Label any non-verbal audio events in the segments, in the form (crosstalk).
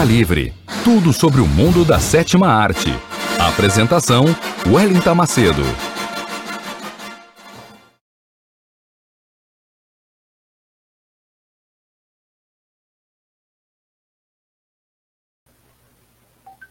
Cinema Livre. Tudo sobre o mundo da sétima arte. Apresentação: Wellington Macedo.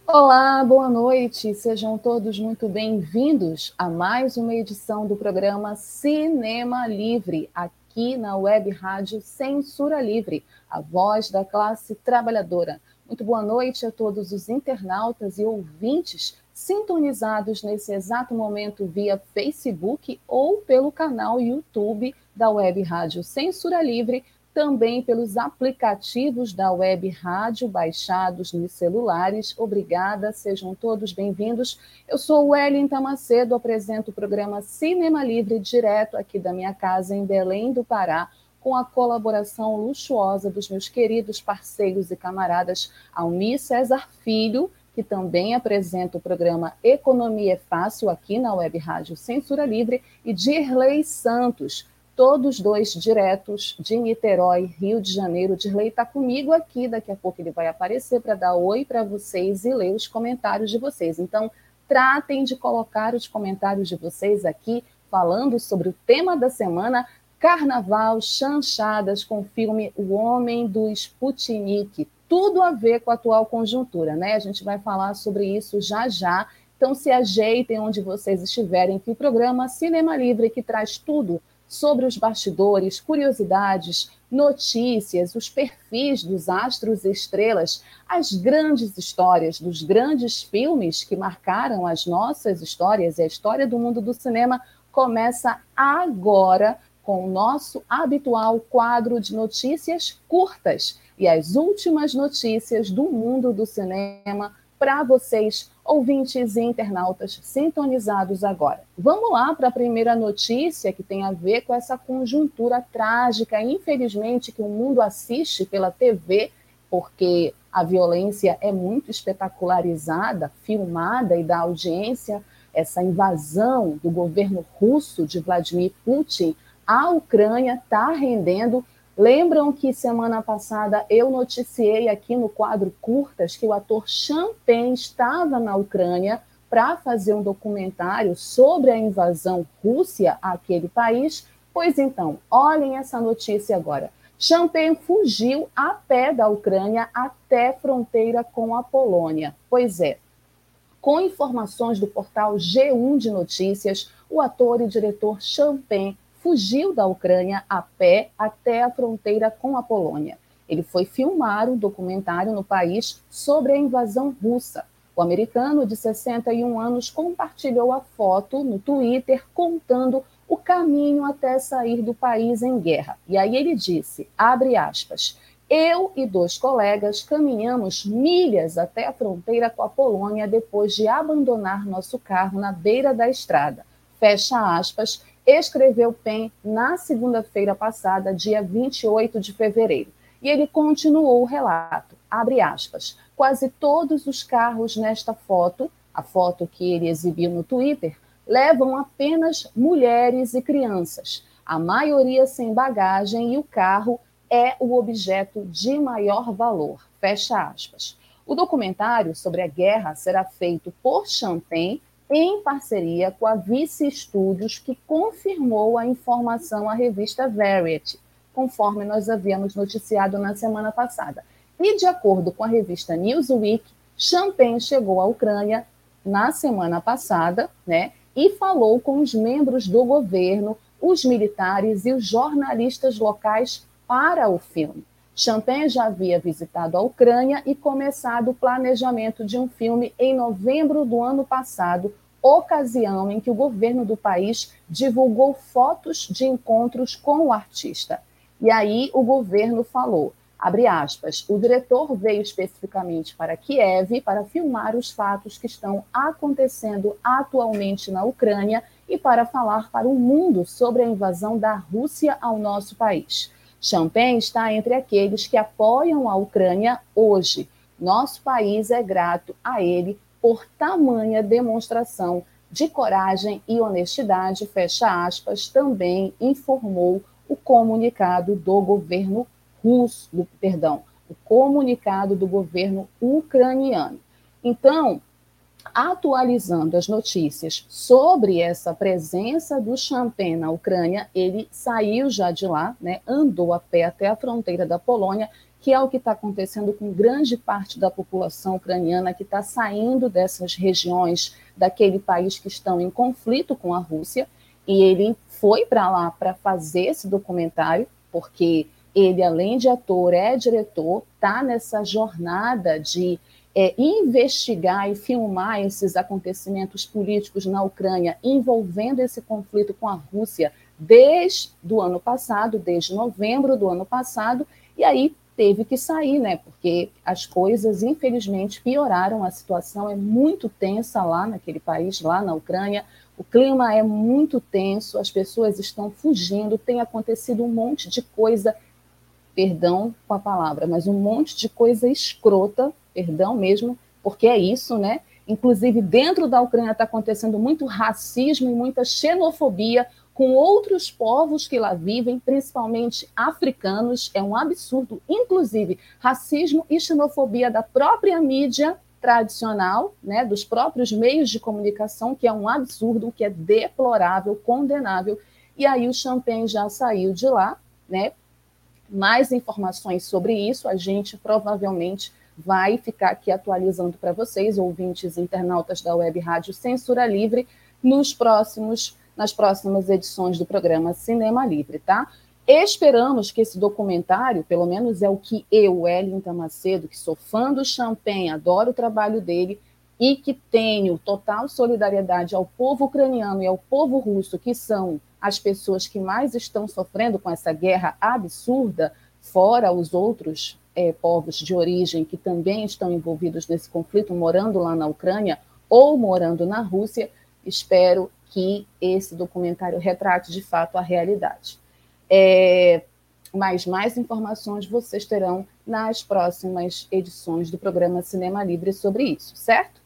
Olá, boa noite. Sejam todos muito bem-vindos a mais uma edição do programa Cinema Livre, aqui na Web Rádio Censura Livre a voz da classe trabalhadora. Muito boa noite a todos os internautas e ouvintes sintonizados nesse exato momento via Facebook ou pelo canal YouTube da Web Rádio Censura Livre, também pelos aplicativos da Web Rádio baixados nos celulares. Obrigada, sejam todos bem-vindos. Eu sou Wellington Macedo, apresento o programa Cinema Livre direto aqui da minha casa em Belém do Pará com a colaboração luxuosa dos meus queridos parceiros e camaradas Almir César Filho, que também apresenta o programa Economia é Fácil aqui na Web Rádio Censura Livre, e Dirley Santos, todos dois diretos de Niterói, Rio de Janeiro. Dirley está comigo aqui, daqui a pouco ele vai aparecer para dar oi para vocês e ler os comentários de vocês. Então, tratem de colocar os comentários de vocês aqui, falando sobre o tema da semana, Carnaval, chanchadas com o filme O Homem do Sputnik. Tudo a ver com a atual conjuntura, né? A gente vai falar sobre isso já já. Então se ajeitem onde vocês estiverem, que o programa Cinema Livre, que traz tudo sobre os bastidores, curiosidades, notícias, os perfis dos astros e estrelas, as grandes histórias dos grandes filmes que marcaram as nossas histórias e a história do mundo do cinema, começa agora com o nosso habitual quadro de notícias curtas e as últimas notícias do mundo do cinema para vocês, ouvintes e internautas sintonizados agora. Vamos lá para a primeira notícia que tem a ver com essa conjuntura trágica, infelizmente, que o mundo assiste pela TV, porque a violência é muito espetacularizada, filmada e da audiência, essa invasão do governo russo de Vladimir Putin a Ucrânia está rendendo. Lembram que semana passada eu noticiei aqui no quadro Curtas que o ator Champagne estava na Ucrânia para fazer um documentário sobre a invasão Rússia àquele país? Pois então, olhem essa notícia agora. Champagne fugiu a pé da Ucrânia até fronteira com a Polônia. Pois é, com informações do portal G1 de Notícias, o ator e diretor Champagne fugiu da Ucrânia a pé até a fronteira com a Polônia. Ele foi filmar um documentário no país sobre a invasão russa. O americano de 61 anos compartilhou a foto no Twitter contando o caminho até sair do país em guerra. E aí ele disse, abre aspas, eu e dois colegas caminhamos milhas até a fronteira com a Polônia depois de abandonar nosso carro na beira da estrada. Fecha aspas, escreveu PEN na segunda-feira passada, dia 28 de fevereiro. E ele continuou o relato, abre aspas, quase todos os carros nesta foto, a foto que ele exibiu no Twitter, levam apenas mulheres e crianças, a maioria sem bagagem e o carro é o objeto de maior valor, fecha aspas. O documentário sobre a guerra será feito por Champagne em parceria com a Vice Studios, que confirmou a informação à revista Variety, conforme nós havíamos noticiado na semana passada. E de acordo com a revista Newsweek, Champagne chegou à Ucrânia na semana passada, né, e falou com os membros do governo, os militares e os jornalistas locais para o filme. Champagne já havia visitado a Ucrânia e começado o planejamento de um filme em novembro do ano passado, ocasião em que o governo do país divulgou fotos de encontros com o artista. E aí o governo falou: abre aspas, o diretor veio especificamente para Kiev para filmar os fatos que estão acontecendo atualmente na Ucrânia e para falar para o mundo sobre a invasão da Rússia ao nosso país. Champagne está entre aqueles que apoiam a Ucrânia hoje. Nosso país é grato a ele por tamanha demonstração de coragem e honestidade, fecha aspas, também informou o comunicado do governo russo, perdão, o comunicado do governo ucraniano. Então, atualizando as notícias sobre essa presença do Champagne na Ucrânia, ele saiu já de lá, né, andou a pé até a fronteira da Polônia, que é o que está acontecendo com grande parte da população ucraniana que está saindo dessas regiões daquele país que estão em conflito com a Rússia, e ele foi para lá para fazer esse documentário, porque ele, além de ator, é diretor, está nessa jornada de é, investigar e filmar esses acontecimentos políticos na Ucrânia envolvendo esse conflito com a Rússia desde o ano passado, desde novembro do ano passado, e aí teve que sair, né? Porque as coisas, infelizmente, pioraram. A situação é muito tensa lá naquele país, lá na Ucrânia. O clima é muito tenso, as pessoas estão fugindo, tem acontecido um monte de coisa, perdão com a palavra, mas um monte de coisa escrota perdão mesmo, porque é isso, né? Inclusive, dentro da Ucrânia está acontecendo muito racismo e muita xenofobia com outros povos que lá vivem, principalmente africanos. É um absurdo, inclusive, racismo e xenofobia da própria mídia tradicional, né, dos próprios meios de comunicação, que é um absurdo, que é deplorável, condenável. E aí o Champagne já saiu de lá, né? Mais informações sobre isso a gente provavelmente vai ficar aqui atualizando para vocês, ouvintes internautas da Web Rádio Censura Livre, nos próximos, nas próximas edições do programa Cinema Livre, tá? Esperamos que esse documentário, pelo menos é o que eu, Wellington Macedo, que sou fã do Champagne, adoro o trabalho dele e que tenho total solidariedade ao povo ucraniano e ao povo russo, que são as pessoas que mais estão sofrendo com essa guerra absurda, fora os outros é, povos de origem que também estão envolvidos nesse conflito, morando lá na Ucrânia ou morando na Rússia, espero que esse documentário retrate de fato a realidade. É, mas mais informações vocês terão nas próximas edições do programa Cinema Livre sobre isso, certo?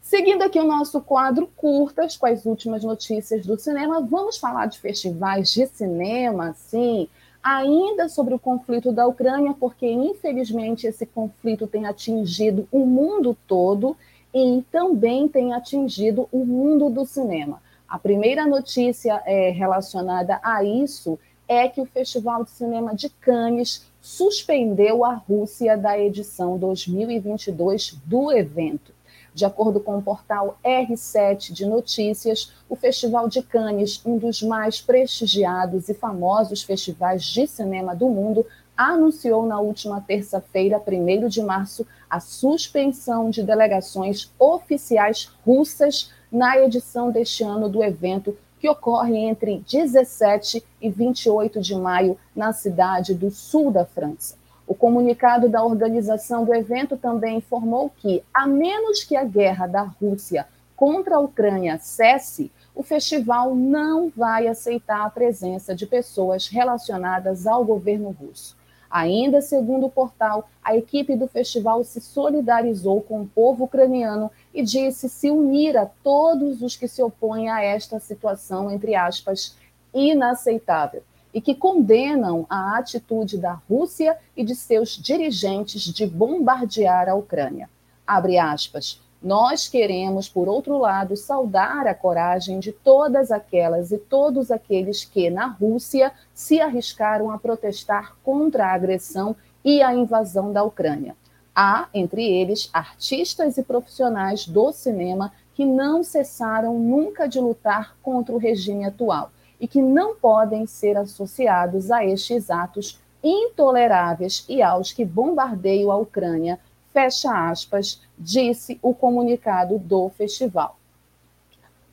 Seguindo aqui o nosso quadro curtas com as últimas notícias do cinema, vamos falar de festivais de cinema, sim, ainda sobre o conflito da Ucrânia, porque infelizmente esse conflito tem atingido o mundo todo e também tem atingido o mundo do cinema. A primeira notícia é, relacionada a isso é que o Festival de Cinema de Cannes suspendeu a Rússia da edição 2022 do evento. De acordo com o portal R7 de notícias, o Festival de Cannes, um dos mais prestigiados e famosos festivais de cinema do mundo, anunciou na última terça-feira, 1 de março, a suspensão de delegações oficiais russas na edição deste ano do evento, que ocorre entre 17 e 28 de maio na cidade do sul da França. O comunicado da organização do evento também informou que, a menos que a guerra da Rússia contra a Ucrânia cesse, o festival não vai aceitar a presença de pessoas relacionadas ao governo russo. Ainda segundo o portal, a equipe do festival se solidarizou com o povo ucraniano e disse se unir a todos os que se opõem a esta situação, entre aspas, inaceitável e que condenam a atitude da Rússia e de seus dirigentes de bombardear a Ucrânia. Abre aspas. Nós queremos, por outro lado, saudar a coragem de todas aquelas e todos aqueles que, na Rússia, se arriscaram a protestar contra a agressão e a invasão da Ucrânia. Há, entre eles, artistas e profissionais do cinema que não cessaram nunca de lutar contra o regime atual e que não podem ser associados a estes atos intoleráveis e aos que bombardeiam a Ucrânia, fecha aspas, disse o comunicado do festival.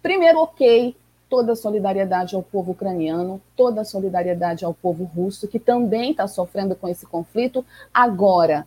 Primeiro, ok, toda a solidariedade ao povo ucraniano, toda a solidariedade ao povo russo, que também está sofrendo com esse conflito. Agora,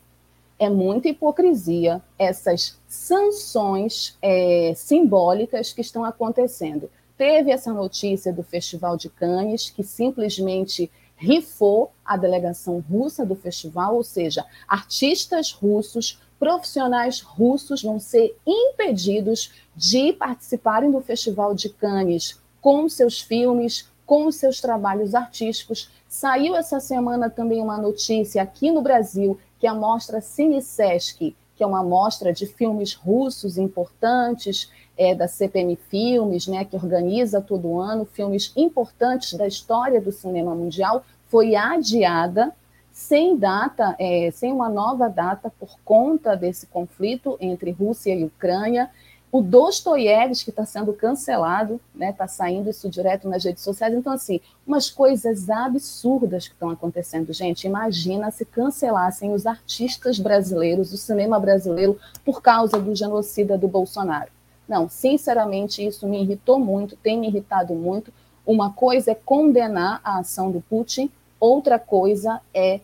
é muita hipocrisia essas sanções é, simbólicas que estão acontecendo. Teve essa notícia do Festival de Cannes, que simplesmente rifou a delegação russa do festival, ou seja, artistas russos, profissionais russos vão ser impedidos de participarem do Festival de Cannes com seus filmes, com seus trabalhos artísticos. Saiu essa semana também uma notícia aqui no Brasil que a mostra CineSesc, que é uma mostra de filmes russos importantes, é, da CPM Filmes, né, que organiza todo ano filmes importantes da história do cinema mundial, foi adiada sem data, é, sem uma nova data por conta desse conflito entre Rússia e Ucrânia. O Dostoiévski está sendo cancelado, está né, tá saindo isso direto nas redes sociais. Então, assim, umas coisas absurdas que estão acontecendo, gente. Imagina se cancelassem os artistas brasileiros, o cinema brasileiro, por causa do genocida do Bolsonaro. Não, sinceramente, isso me irritou muito, tem me irritado muito. Uma coisa é condenar a ação do Putin, outra coisa é,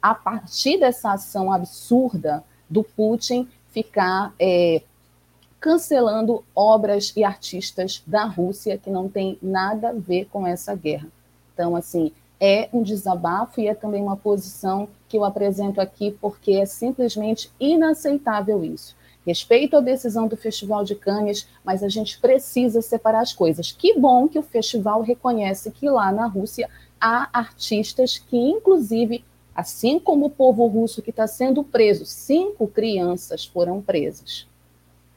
a partir dessa ação absurda do Putin, ficar é, cancelando obras e artistas da Rússia que não tem nada a ver com essa guerra. Então, assim, é um desabafo e é também uma posição que eu apresento aqui porque é simplesmente inaceitável isso. Respeito a decisão do Festival de Cannes, mas a gente precisa separar as coisas. Que bom que o festival reconhece que lá na Rússia há artistas que, inclusive, assim como o povo russo que está sendo preso, cinco crianças foram presas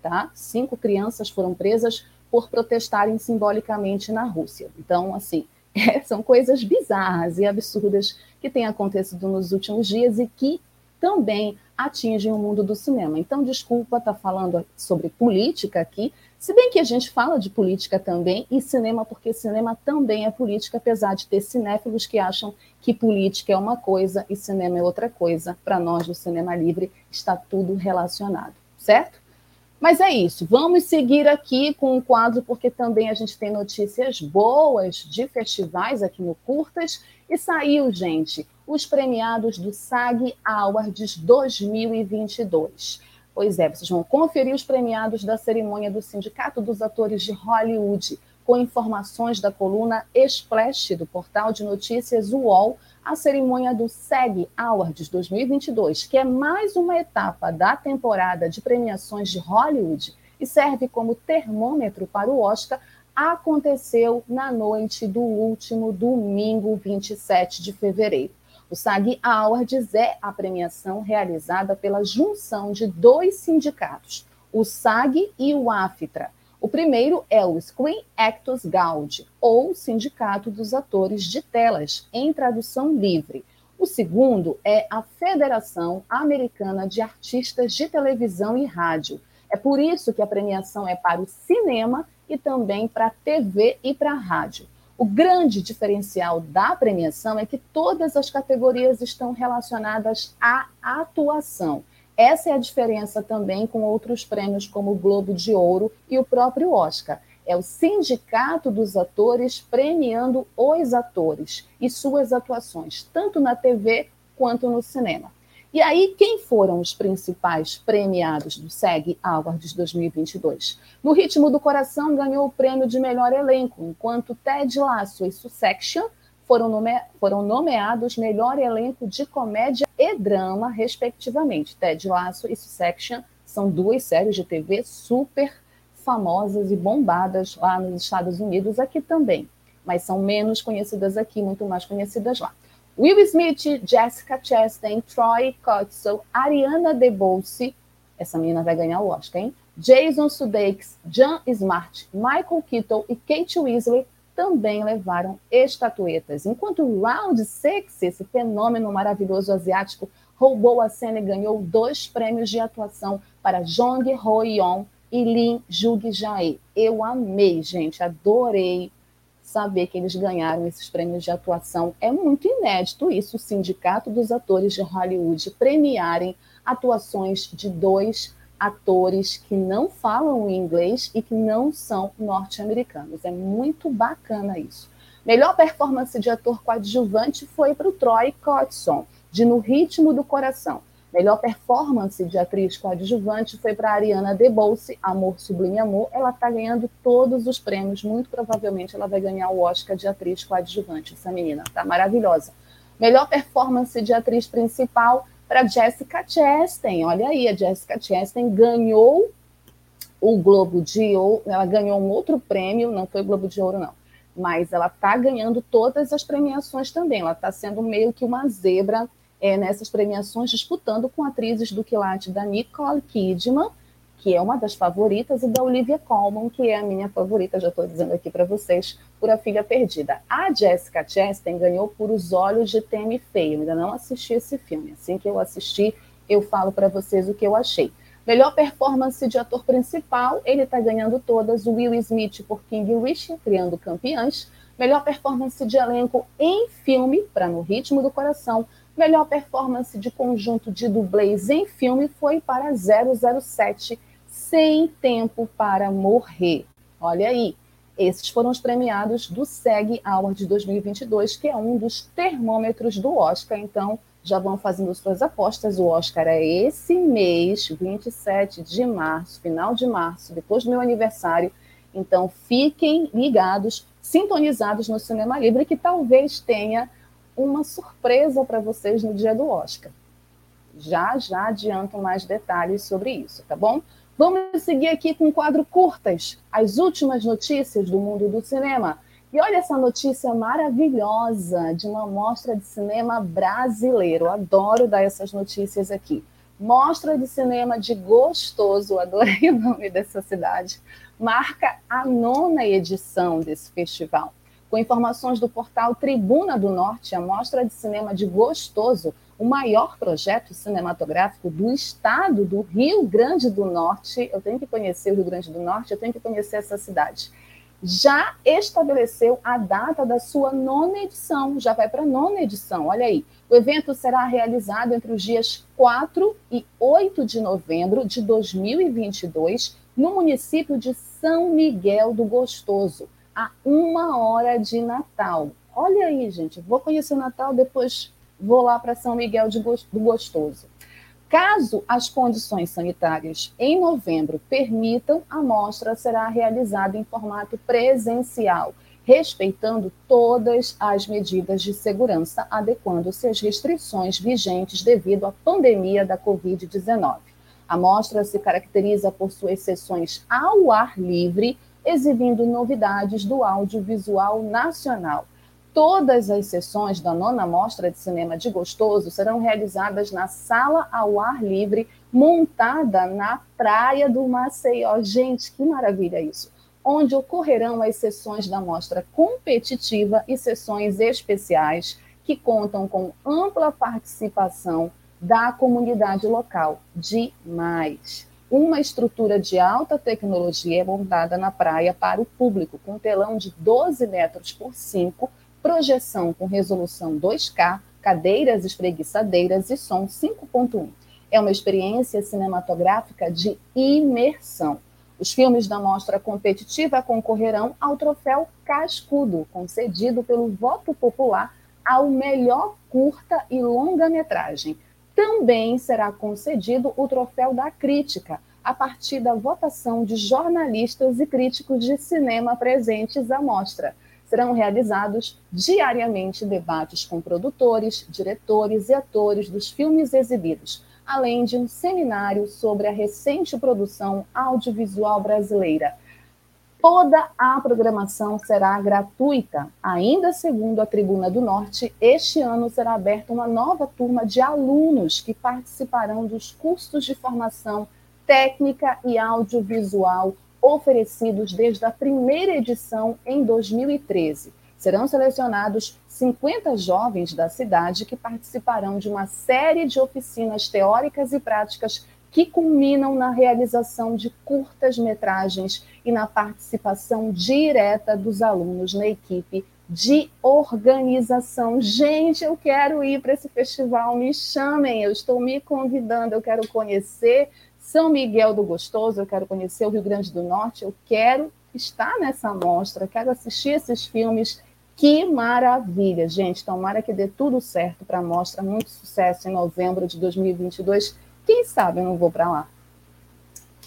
tá? Cinco crianças foram presas por protestarem simbolicamente na Rússia. Então, assim, (laughs) é, são coisas bizarras e absurdas que têm acontecido nos últimos dias e que também atingem o mundo do cinema. Então, desculpa estar tá falando sobre política aqui, se bem que a gente fala de política também e cinema, porque cinema também é política, apesar de ter cinéfilos que acham que política é uma coisa e cinema é outra coisa. Para nós, do cinema livre, está tudo relacionado, certo? Mas é isso, vamos seguir aqui com o quadro, porque também a gente tem notícias boas de festivais aqui no Curtas. E saiu, gente, os premiados do SAG Awards 2022. Pois é, vocês vão conferir os premiados da cerimônia do Sindicato dos Atores de Hollywood, com informações da coluna Splash do portal de notícias UOL a cerimônia do SEG Awards 2022, que é mais uma etapa da temporada de premiações de Hollywood e serve como termômetro para o Oscar, aconteceu na noite do último domingo, 27 de fevereiro. O SAG Awards é a premiação realizada pela junção de dois sindicatos, o SAG e o AFTRA o primeiro é o Screen Actors Guild, ou Sindicato dos Atores de Telas, em tradução livre. O segundo é a Federação Americana de Artistas de Televisão e Rádio. É por isso que a premiação é para o cinema e também para a TV e para a rádio. O grande diferencial da premiação é que todas as categorias estão relacionadas à atuação. Essa é a diferença também com outros prêmios como o Globo de Ouro e o próprio Oscar. É o sindicato dos atores premiando os atores e suas atuações, tanto na TV quanto no cinema. E aí, quem foram os principais premiados do SEG Awards 2022? No Ritmo do Coração ganhou o prêmio de melhor elenco, enquanto Ted Lasso e Succession foram, nome foram nomeados melhor elenco de comédia e drama, respectivamente. Ted Lasso e Succession são duas séries de TV super famosas e bombadas lá nos Estados Unidos, aqui também, mas são menos conhecidas aqui, muito mais conhecidas lá. Will Smith, Jessica Chastain, Troy Kotsur, Ariana DeBose, essa menina vai ganhar o Oscar, hein? Jason Sudeikis, John Smart, Michael Keaton e Kate Weasley também levaram estatuetas. Enquanto Round Six, esse fenômeno maravilhoso asiático, roubou a cena e ganhou dois prêmios de atuação para Jong Ho-yeon e Lin Jung-jae. Eu amei, gente, adorei saber que eles ganharam esses prêmios de atuação. É muito inédito isso, o Sindicato dos Atores de Hollywood premiarem atuações de dois atores que não falam inglês e que não são norte-americanos. É muito bacana isso. Melhor performance de ator coadjuvante foi para o Troy Kotsur, de No Ritmo do Coração. Melhor performance de atriz coadjuvante foi para Ariana DeBose, Amor Sublime Amor. Ela está ganhando todos os prêmios. Muito provavelmente ela vai ganhar o Oscar de atriz coadjuvante. Essa menina está maravilhosa. Melhor performance de atriz principal para Jessica Chastain. Olha aí, a Jessica Chastain ganhou o Globo de Ouro. Ela ganhou um outro prêmio, não foi o Globo de Ouro, não. Mas ela está ganhando todas as premiações também. Ela está sendo meio que uma zebra é, nessas premiações, disputando com atrizes do quilate da Nicole Kidman, que é uma das favoritas, e da Olivia Colman, que é a minha favorita, já estou dizendo aqui para vocês, por A Filha Perdida. A Jessica Chastain ganhou por Os Olhos de Temi Feio. Ainda não assisti esse filme. Assim que eu assistir, eu falo para vocês o que eu achei. Melhor performance de ator principal, ele está ganhando todas. Will Smith por King Richard, Criando Campeãs. Melhor performance de elenco em filme, para No Ritmo do Coração, Melhor performance de conjunto de dublês em filme foi para 007, Sem Tempo para Morrer. Olha aí, esses foram os premiados do SEG Award 2022, que é um dos termômetros do Oscar. Então, já vão fazendo suas apostas. O Oscar é esse mês, 27 de março, final de março, depois do meu aniversário. Então, fiquem ligados, sintonizados no Cinema Livre, que talvez tenha uma surpresa para vocês no dia do Oscar. Já, já adianto mais detalhes sobre isso, tá bom? Vamos seguir aqui com o quadro Curtas, as últimas notícias do mundo do cinema. E olha essa notícia maravilhosa de uma mostra de cinema brasileiro. Adoro dar essas notícias aqui. Mostra de cinema de Gostoso, (laughs) adorei o nome dessa cidade, marca a nona edição desse festival. Com informações do portal Tribuna do Norte, a Mostra de Cinema de Gostoso, o maior projeto cinematográfico do estado do Rio Grande do Norte, eu tenho que conhecer o Rio Grande do Norte, eu tenho que conhecer essa cidade, já estabeleceu a data da sua nona edição, já vai para a nona edição, olha aí. O evento será realizado entre os dias 4 e 8 de novembro de 2022, no município de São Miguel do Gostoso a uma hora de Natal. Olha aí, gente, vou conhecer o Natal, depois vou lá para São Miguel do Gostoso. Caso as condições sanitárias em novembro permitam, a mostra será realizada em formato presencial, respeitando todas as medidas de segurança, adequando-se às restrições vigentes devido à pandemia da Covid-19. A mostra se caracteriza por suas sessões ao ar livre, exibindo novidades do audiovisual nacional. Todas as sessões da nona Mostra de Cinema de Gostoso serão realizadas na sala ao ar livre, montada na praia do Maceió. Gente, que maravilha isso! Onde ocorrerão as sessões da mostra competitiva e sessões especiais que contam com ampla participação da comunidade local. Demais! Uma estrutura de alta tecnologia é montada na praia para o público, com telão de 12 metros por 5, projeção com resolução 2K, cadeiras espreguiçadeiras e som 5.1. É uma experiência cinematográfica de imersão. Os filmes da mostra competitiva concorrerão ao troféu Cascudo, concedido pelo voto popular ao melhor curta e longa-metragem também será concedido o Troféu da Crítica, a partir da votação de jornalistas e críticos de cinema presentes à mostra. Serão realizados diariamente debates com produtores, diretores e atores dos filmes exibidos, além de um seminário sobre a recente produção audiovisual brasileira. Toda a programação será gratuita. Ainda segundo a Tribuna do Norte, este ano será aberta uma nova turma de alunos que participarão dos cursos de formação técnica e audiovisual oferecidos desde a primeira edição em 2013. Serão selecionados 50 jovens da cidade que participarão de uma série de oficinas teóricas e práticas que culminam na realização de curtas-metragens e na participação direta dos alunos na equipe de organização. Gente, eu quero ir para esse festival, me chamem, eu estou me convidando, eu quero conhecer São Miguel do Gostoso, eu quero conhecer o Rio Grande do Norte, eu quero estar nessa mostra, quero assistir esses filmes. Que maravilha, gente! Tomara que dê tudo certo para a mostra, muito sucesso em novembro de 2022. Quem sabe eu não vou para lá.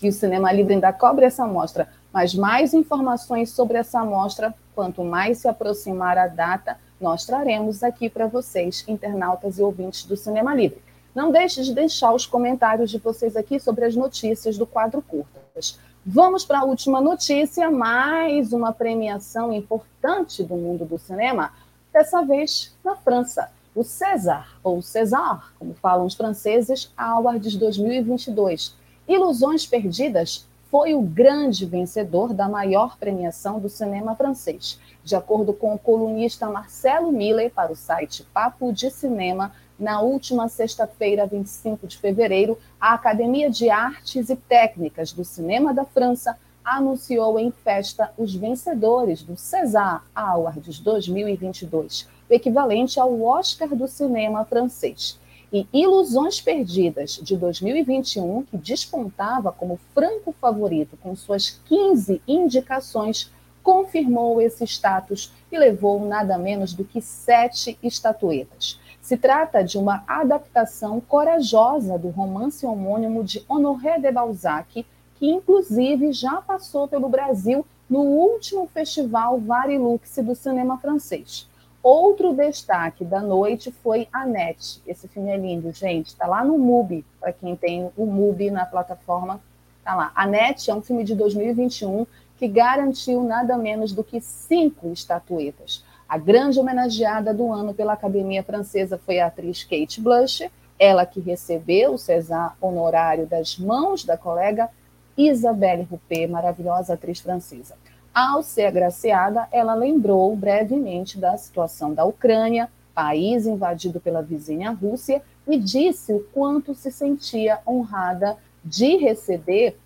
E o Cinema Livre ainda cobre essa mostra, mas mais informações sobre essa mostra Quanto mais se aproximar a data, nós traremos aqui para vocês, internautas e ouvintes do Cinema Livre. Não deixe de deixar os comentários de vocês aqui sobre as notícias do quadro Curtas. Vamos para a última notícia, mais uma premiação importante do mundo do cinema, dessa vez na França. O César, ou César, como falam os franceses, Awards 2022. Ilusões Perdidas foi o grande vencedor da maior premiação do cinema francês. De acordo com o colunista Marcelo Miller para o site Papo de Cinema, na última sexta-feira, 25 de fevereiro, a Academia de Artes e Técnicas do Cinema da França anunciou em festa os vencedores do César Awards 2022, o equivalente ao Oscar do cinema francês e Ilusões Perdidas, de 2021, que despontava como franco favorito com suas 15 indicações, confirmou esse status e levou nada menos do que sete estatuetas. Se trata de uma adaptação corajosa do romance homônimo de Honoré de Balzac, que inclusive já passou pelo Brasil no último festival Varilux do cinema francês. Outro destaque da noite foi Annette. Esse filme é lindo, gente. Está lá no MUBI, para quem tem o MUBI na plataforma. Está lá. Annette é um filme de 2021 que garantiu nada menos do que cinco estatuetas. A grande homenageada do ano pela Academia Francesa foi a atriz Kate Blanchett, ela que recebeu o César honorário das mãos da colega Isabelle Huppert, maravilhosa atriz francesa. Ao ser agraciada, ela lembrou brevemente da situação da Ucrânia, país invadido pela vizinha Rússia, e disse o quanto se sentia honrada de receber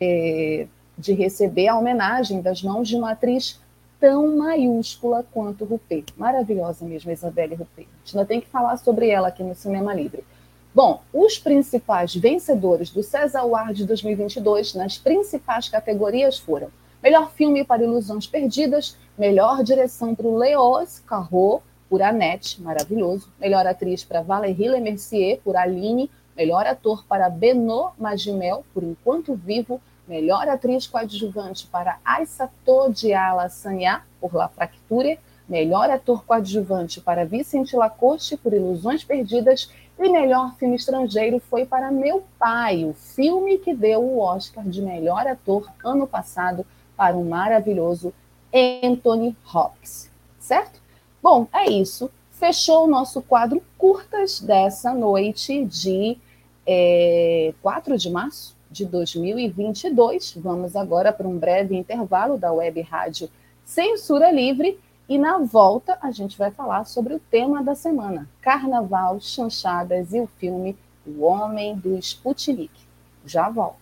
é, de receber a homenagem das mãos de uma atriz tão maiúscula quanto Rupê. Maravilhosa mesmo, Isabelle Rupê. A gente ainda tem que falar sobre ela aqui no Cinema Livre. Bom, os principais vencedores do César Award 2022 nas principais categorias foram Melhor filme para Ilusões Perdidas, melhor direção para o Carro, por Annette, maravilhoso. Melhor atriz para Valérie Lemercier, por Aline. Melhor ator para Benoît Magimel, por Enquanto Vivo. Melhor atriz coadjuvante para Aissato Diala Sanya, por La Fracture. Melhor ator coadjuvante para Vicente Lacoste, por Ilusões Perdidas. E melhor filme estrangeiro foi para Meu Pai, o filme que deu o Oscar de melhor ator ano passado para o maravilhoso Anthony Hopkins, certo? Bom, é isso. Fechou o nosso quadro curtas dessa noite de é, 4 de março de 2022. Vamos agora para um breve intervalo da Web Rádio Censura Livre e na volta a gente vai falar sobre o tema da semana: Carnaval, chanchadas e o filme O Homem do Sputnik. Já volto.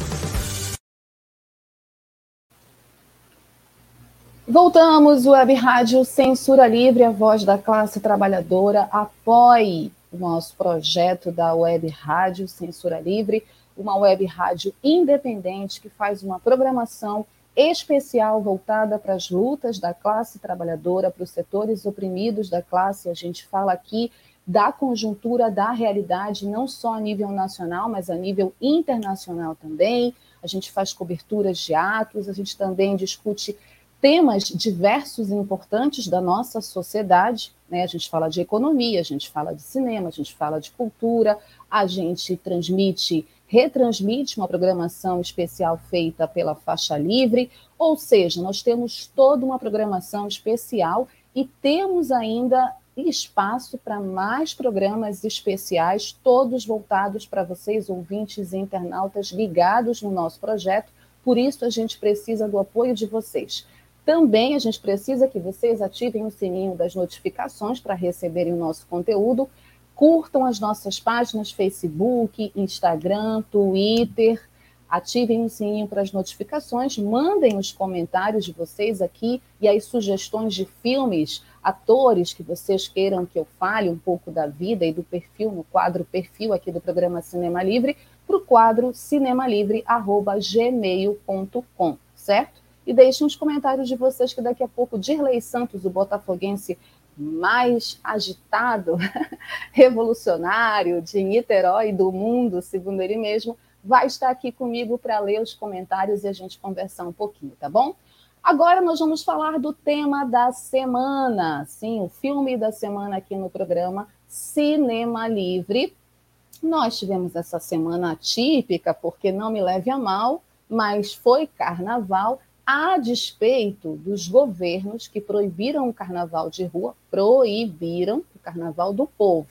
Voltamos, Web Rádio Censura Livre, a voz da classe trabalhadora. Apoie o nosso projeto da Web Rádio Censura Livre, uma web rádio independente que faz uma programação especial voltada para as lutas da classe trabalhadora, para os setores oprimidos da classe. A gente fala aqui da conjuntura, da realidade, não só a nível nacional, mas a nível internacional também. A gente faz coberturas de atos, a gente também discute temas diversos e importantes da nossa sociedade. Né? A gente fala de economia, a gente fala de cinema, a gente fala de cultura, a gente transmite, retransmite uma programação especial feita pela Faixa Livre, ou seja, nós temos toda uma programação especial e temos ainda espaço para mais programas especiais, todos voltados para vocês, ouvintes e internautas ligados no nosso projeto. Por isso, a gente precisa do apoio de vocês. Também a gente precisa que vocês ativem o sininho das notificações para receberem o nosso conteúdo. Curtam as nossas páginas Facebook, Instagram, Twitter. Ativem o sininho para as notificações, mandem os comentários de vocês aqui e as sugestões de filmes atores que vocês queiram que eu fale um pouco da vida e do perfil, no quadro perfil aqui do programa Cinema Livre, para o quadro cinemalivre.gmail.com, certo? E deixem os comentários de vocês que daqui a pouco Dirley Santos, o botafoguense mais agitado, (laughs) revolucionário de Niterói do mundo, segundo ele mesmo, vai estar aqui comigo para ler os comentários e a gente conversar um pouquinho, tá bom? Agora nós vamos falar do tema da semana. Sim, o filme da semana aqui no programa Cinema Livre. Nós tivemos essa semana atípica, porque não me leve a mal, mas foi carnaval, a despeito dos governos que proibiram o carnaval de rua, proibiram o carnaval do povo.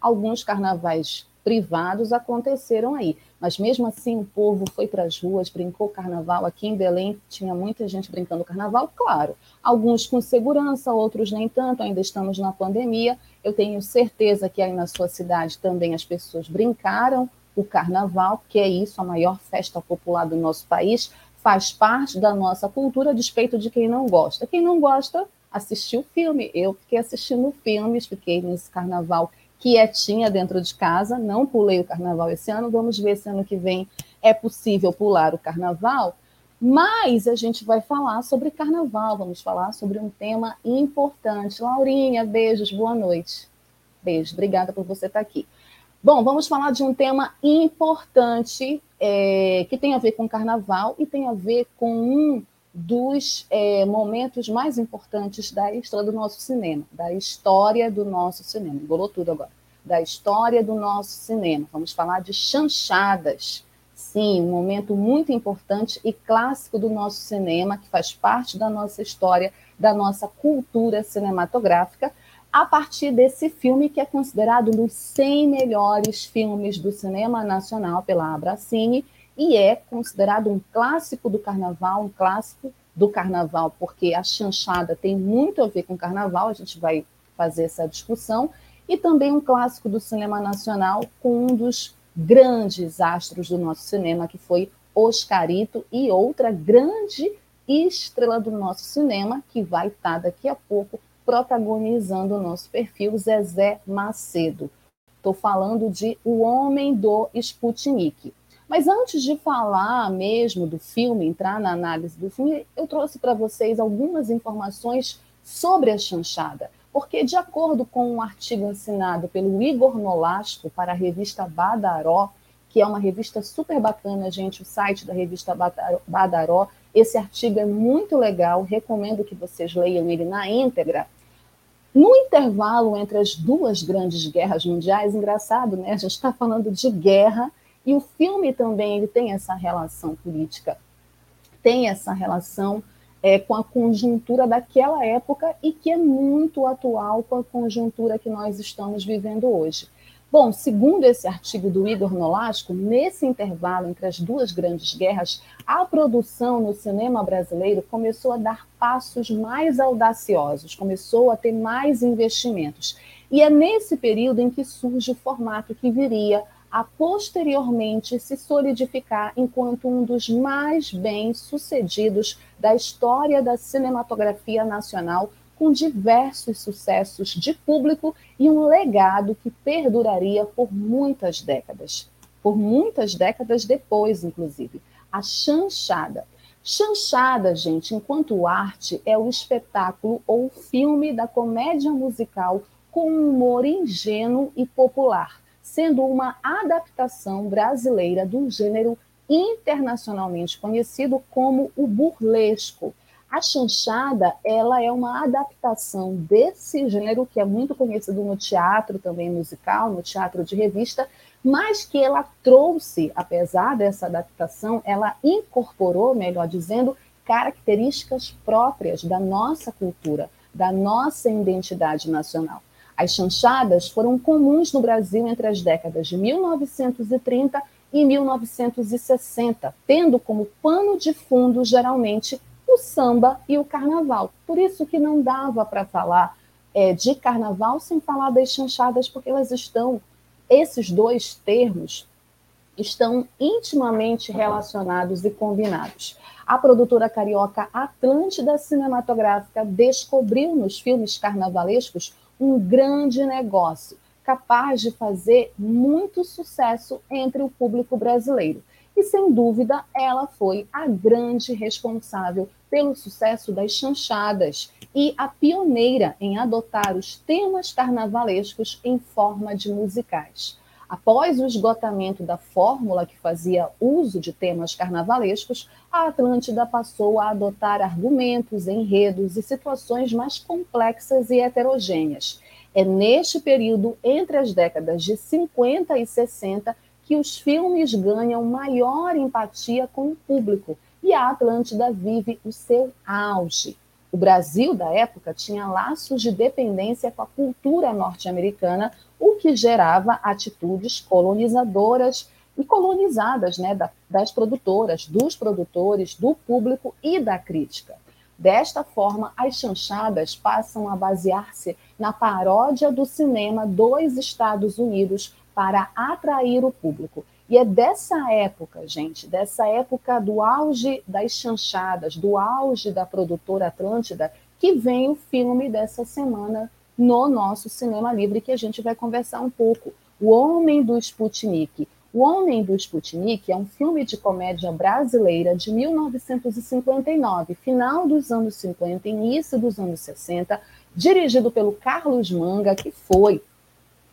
Alguns carnavais privados aconteceram aí. Mas mesmo assim, o povo foi para as ruas, brincou carnaval. Aqui em Belém tinha muita gente brincando carnaval, claro. Alguns com segurança, outros nem tanto, ainda estamos na pandemia. Eu tenho certeza que aí na sua cidade também as pessoas brincaram o carnaval, que é isso, a maior festa popular do nosso país, faz parte da nossa cultura, a despeito de quem não gosta. Quem não gosta, assistiu o filme. Eu fiquei assistindo filmes, fiquei nesse carnaval quietinha dentro de casa, não pulei o carnaval esse ano, vamos ver se ano que vem é possível pular o carnaval. Mas a gente vai falar sobre carnaval, vamos falar sobre um tema importante. Laurinha, beijos, boa noite. Beijo, obrigada por você estar aqui. Bom, vamos falar de um tema importante é, que tem a ver com carnaval e tem a ver com um dos é, momentos mais importantes da história do nosso cinema, da história do nosso cinema. Engolou tudo agora. Da história do nosso cinema. Vamos falar de chanchadas. Sim, um momento muito importante e clássico do nosso cinema, que faz parte da nossa história, da nossa cultura cinematográfica, a partir desse filme que é considerado um dos 100 melhores filmes do cinema nacional pela Abracine e é considerado um clássico do carnaval, um clássico do carnaval, porque a chanchada tem muito a ver com carnaval, a gente vai fazer essa discussão, e também um clássico do cinema nacional com um dos grandes astros do nosso cinema, que foi Oscarito, e outra grande estrela do nosso cinema, que vai estar daqui a pouco protagonizando o nosso perfil, Zezé Macedo. Estou falando de O Homem do Sputnik. Mas antes de falar mesmo do filme, entrar na análise do filme, eu trouxe para vocês algumas informações sobre a chanchada. Porque, de acordo com um artigo assinado pelo Igor Nolasco para a revista Badaró, que é uma revista super bacana, gente, o site da revista Badaró, esse artigo é muito legal, recomendo que vocês leiam ele na íntegra. No intervalo entre as duas grandes guerras mundiais, engraçado, né? A gente está falando de guerra e o filme também ele tem essa relação política, tem essa relação é, com a conjuntura daquela época e que é muito atual com a conjuntura que nós estamos vivendo hoje. Bom, segundo esse artigo do Igor Nolasco, nesse intervalo entre as duas grandes guerras, a produção no cinema brasileiro começou a dar passos mais audaciosos, começou a ter mais investimentos. E é nesse período em que surge o formato que viria a posteriormente se solidificar enquanto um dos mais bem-sucedidos da história da cinematografia nacional, com diversos sucessos de público e um legado que perduraria por muitas décadas. Por muitas décadas depois, inclusive. A chanchada. Chanchada, gente, enquanto arte, é o espetáculo ou filme da comédia musical com humor ingênuo e popular sendo uma adaptação brasileira do gênero internacionalmente conhecido como o burlesco. A chanchada, ela é uma adaptação desse gênero que é muito conhecido no teatro também musical, no teatro de revista, mas que ela trouxe, apesar dessa adaptação, ela incorporou, melhor dizendo, características próprias da nossa cultura, da nossa identidade nacional. As chanchadas foram comuns no Brasil entre as décadas de 1930 e 1960, tendo como pano de fundo, geralmente, o samba e o carnaval. Por isso que não dava para falar é, de carnaval sem falar das chanchadas, porque elas estão, esses dois termos, estão intimamente relacionados e combinados. A produtora carioca Atlântida Cinematográfica descobriu nos filmes carnavalescos um grande negócio, capaz de fazer muito sucesso entre o público brasileiro. E, sem dúvida, ela foi a grande responsável pelo sucesso das chanchadas e a pioneira em adotar os temas carnavalescos em forma de musicais. Após o esgotamento da fórmula que fazia uso de temas carnavalescos, a Atlântida passou a adotar argumentos, enredos e situações mais complexas e heterogêneas. É neste período, entre as décadas de 50 e 60, que os filmes ganham maior empatia com o público e a Atlântida vive o seu auge. O Brasil da época tinha laços de dependência com a cultura norte-americana, o que gerava atitudes colonizadoras e colonizadas né, das produtoras, dos produtores, do público e da crítica. Desta forma, as chanchadas passam a basear-se na paródia do cinema dos Estados Unidos para atrair o público. E é dessa época, gente, dessa época do auge das chanchadas, do auge da produtora Atlântida, que vem o filme dessa semana no nosso Cinema Livre, que a gente vai conversar um pouco. O Homem do Sputnik. O Homem do Sputnik é um filme de comédia brasileira de 1959, final dos anos 50, início dos anos 60, dirigido pelo Carlos Manga, que foi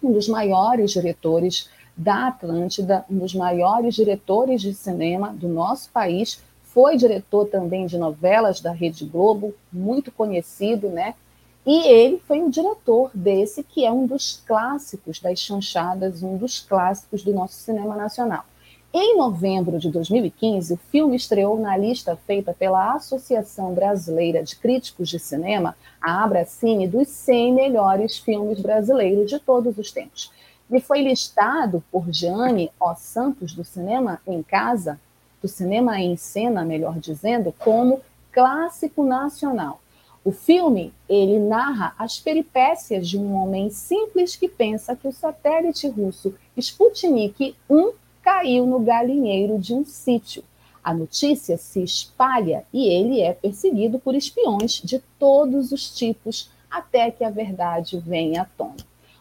um dos maiores diretores da Atlântida, um dos maiores diretores de cinema do nosso país, foi diretor também de novelas da Rede Globo, muito conhecido, né? E ele foi o diretor desse, que é um dos clássicos das chanchadas, um dos clássicos do nosso cinema nacional. Em novembro de 2015, o filme estreou na lista feita pela Associação Brasileira de Críticos de Cinema, a Abracine, dos 100 melhores filmes brasileiros de todos os tempos. E foi listado por Gianni O. Santos, do Cinema em Casa, do Cinema em Cena, melhor dizendo, como clássico nacional. O filme, ele narra as peripécias de um homem simples que pensa que o satélite russo Sputnik 1 caiu no galinheiro de um sítio. A notícia se espalha e ele é perseguido por espiões de todos os tipos até que a verdade venha à tona.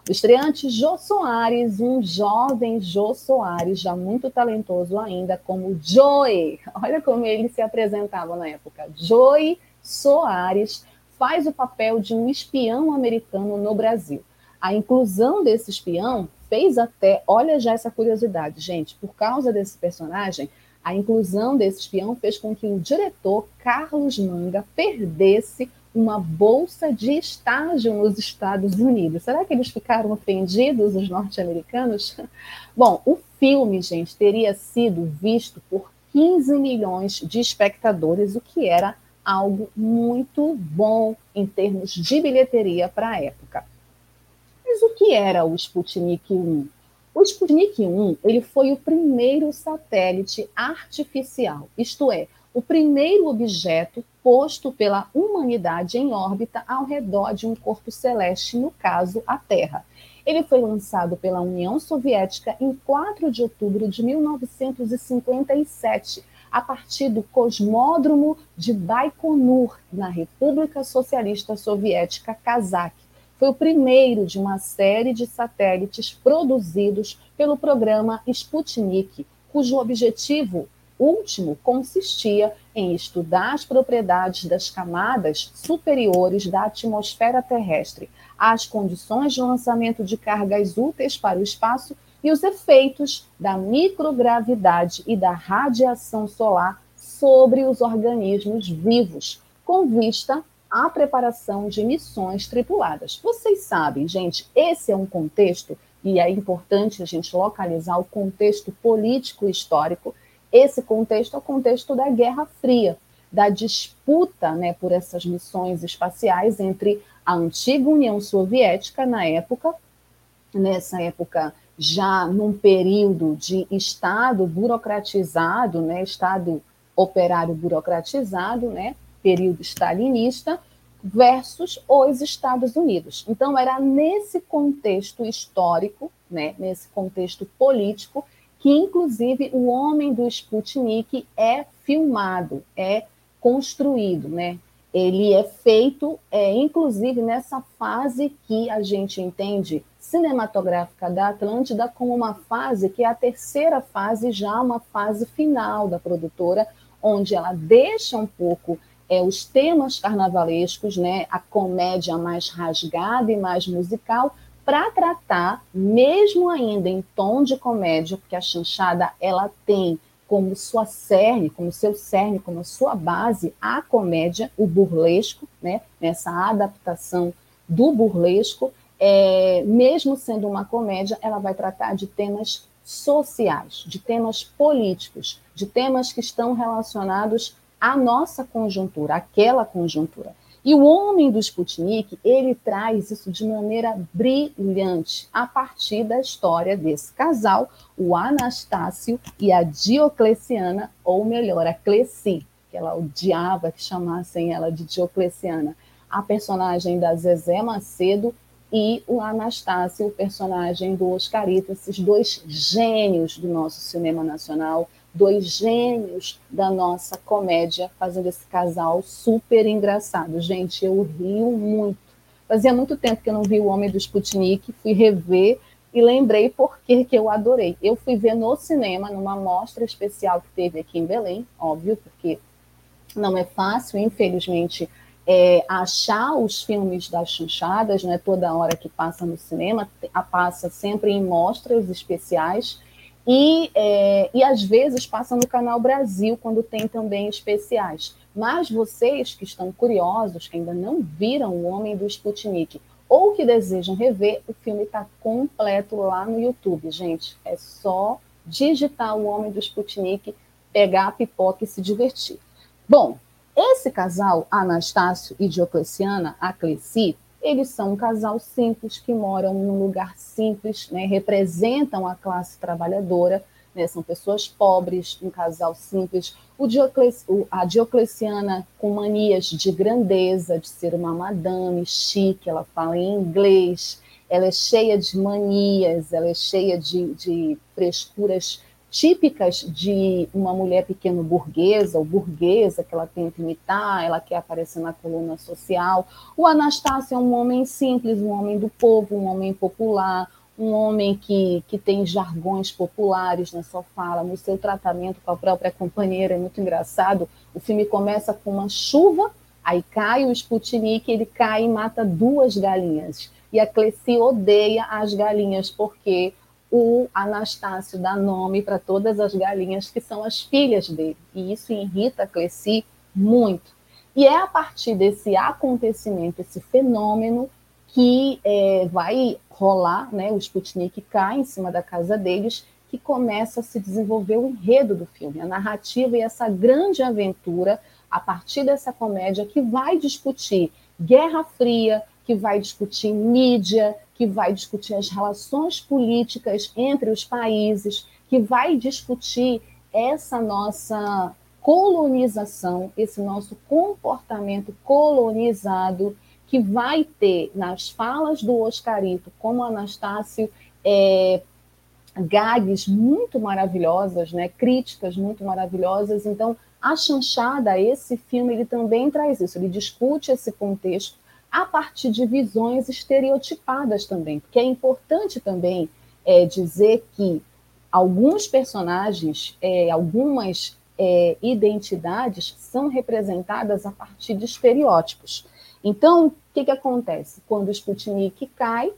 O estreante Jô Soares, um jovem Jô Soares, já muito talentoso ainda, como Joey. Olha como ele se apresentava na época. Joey Soares faz o papel de um espião americano no Brasil. A inclusão desse espião fez até, olha já essa curiosidade, gente, por causa desse personagem, a inclusão desse espião fez com que o diretor Carlos Manga perdesse uma bolsa de estágio nos Estados Unidos. Será que eles ficaram ofendidos, os norte-americanos? (laughs) Bom, o filme, gente, teria sido visto por 15 milhões de espectadores, o que era algo muito bom em termos de bilheteria para a época. Mas o que era o Sputnik 1? O Sputnik 1 ele foi o primeiro satélite artificial, isto é, o primeiro objeto posto pela humanidade em órbita ao redor de um corpo celeste, no caso, a Terra. Ele foi lançado pela União Soviética em 4 de outubro de 1957, a partir do cosmódromo de Baikonur, na República Socialista Soviética Kazakh. Foi o primeiro de uma série de satélites produzidos pelo programa Sputnik, cujo objetivo último consistia em estudar as propriedades das camadas superiores da atmosfera terrestre, as condições de lançamento de cargas úteis para o espaço e os efeitos da microgravidade e da radiação solar sobre os organismos vivos, com vista à preparação de missões tripuladas. Vocês sabem, gente, esse é um contexto, e é importante a gente localizar o contexto político e histórico esse contexto é o contexto da Guerra Fria, da disputa né, por essas missões espaciais entre a antiga União Soviética, na época, nessa época já num período de Estado burocratizado, né, Estado operário burocratizado, né, período stalinista, versus os Estados Unidos. Então, era nesse contexto histórico, né, nesse contexto político, que inclusive o homem do Sputnik é filmado, é construído, né? Ele é feito, é, inclusive, nessa fase que a gente entende cinematográfica da Atlântida como uma fase que é a terceira fase, já uma fase final da produtora, onde ela deixa um pouco é, os temas carnavalescos, né, a comédia mais rasgada e mais musical, para tratar, mesmo ainda em tom de comédia, porque a chanchada ela tem como sua cerne, como seu cerne, como sua base a comédia, o burlesco, né? Nessa adaptação do burlesco, é, mesmo sendo uma comédia, ela vai tratar de temas sociais, de temas políticos, de temas que estão relacionados à nossa conjuntura, àquela conjuntura. E o homem do Sputnik, ele traz isso de maneira brilhante a partir da história desse casal, o Anastácio e a Diocleciana, ou melhor, a Cleci, que ela odiava que chamassem ela de Diocleciana. A personagem da Zezé Macedo e o Anastácio, o personagem do Oscarito, esses dois gênios do nosso cinema nacional, dois gênios da nossa comédia fazendo esse casal super engraçado. Gente, eu rio muito. Fazia muito tempo que eu não vi o Homem do Sputnik, fui rever e lembrei por que eu adorei. Eu fui ver no cinema, numa mostra especial que teve aqui em Belém, óbvio, porque não é fácil, infelizmente, é, achar os filmes das chanchadas, não é toda hora que passa no cinema, passa sempre em mostras especiais, e, é, e às vezes passa no Canal Brasil, quando tem também especiais. Mas vocês que estão curiosos, que ainda não viram O Homem do Sputnik, ou que desejam rever, o filme está completo lá no YouTube, gente. É só digitar O Homem do Sputnik, pegar a pipoca e se divertir. Bom, esse casal, Anastácio e Diocleciana, a Cleci, eles são um casal simples que moram num lugar simples, né, representam a classe trabalhadora, né, são pessoas pobres, um casal simples. Diocles, a Diocleciana com manias de grandeza, de ser uma madame chique, ela fala em inglês, ela é cheia de manias, ela é cheia de, de frescuras típicas de uma mulher pequeno burguesa ou burguesa que ela tenta imitar, ela quer aparecer na coluna social. O Anastácio é um homem simples, um homem do povo, um homem popular, um homem que, que tem jargões populares na sua fala, no seu tratamento com a própria companheira, é muito engraçado. O filme começa com uma chuva, aí cai o Sputnik, ele cai e mata duas galinhas. E a Cleci odeia as galinhas, porque o Anastácio dá nome para todas as galinhas que são as filhas dele. E isso irrita Cleci muito. E é a partir desse acontecimento, esse fenômeno, que é, vai rolar, né, o Sputnik cai em cima da casa deles, que começa a se desenvolver o enredo do filme, a narrativa e essa grande aventura a partir dessa comédia que vai discutir Guerra Fria, que vai discutir mídia, que vai discutir as relações políticas entre os países, que vai discutir essa nossa colonização, esse nosso comportamento colonizado, que vai ter nas falas do Oscarito, como Anastácio, é, gags muito maravilhosas, né? críticas muito maravilhosas. Então, a chanchada, esse filme, ele também traz isso, ele discute esse contexto a partir de visões estereotipadas também, porque é importante também é, dizer que alguns personagens, é, algumas é, identidades são representadas a partir de estereótipos. Então, o que, que acontece? Quando o Sputnik cai,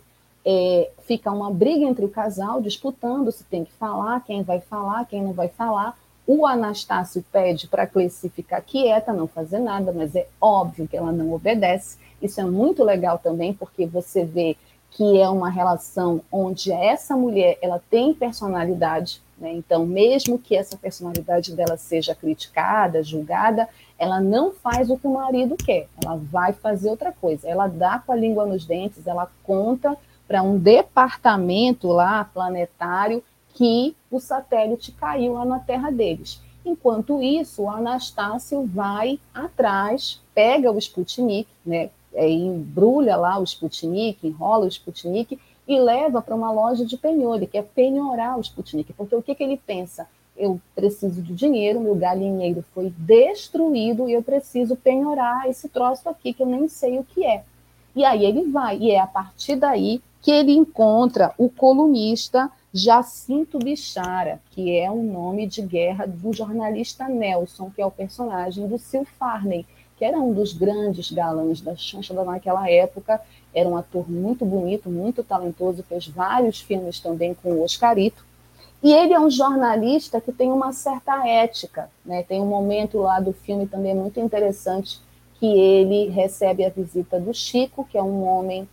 é, fica uma briga entre o casal, disputando se tem que falar, quem vai falar, quem não vai falar. O Anastácio pede para a Cleci ficar quieta, não fazer nada, mas é óbvio que ela não obedece. Isso é muito legal também, porque você vê que é uma relação onde essa mulher ela tem personalidade, né? então mesmo que essa personalidade dela seja criticada, julgada, ela não faz o que o marido quer, ela vai fazer outra coisa, ela dá com a língua nos dentes, ela conta para um departamento lá planetário que o satélite caiu lá na Terra deles. Enquanto isso, o Anastácio vai atrás, pega o Sputnik, né, é, embrulha lá o Sputnik, enrola o Sputnik e leva para uma loja de penhor, que é penhorar o Sputnik, porque o que, que ele pensa? Eu preciso de dinheiro, meu galinheiro foi destruído e eu preciso penhorar esse troço aqui que eu nem sei o que é. E aí ele vai, e é a partir daí que ele encontra o colunista Jacinto Bichara, que é um nome de guerra do jornalista Nelson, que é o personagem do Sil Farney, que era um dos grandes galãs da chanchada naquela época, era um ator muito bonito, muito talentoso, fez vários filmes também com o Oscarito. E ele é um jornalista que tem uma certa ética, né? Tem um momento lá do filme também muito interessante que ele recebe a visita do Chico, que é um homem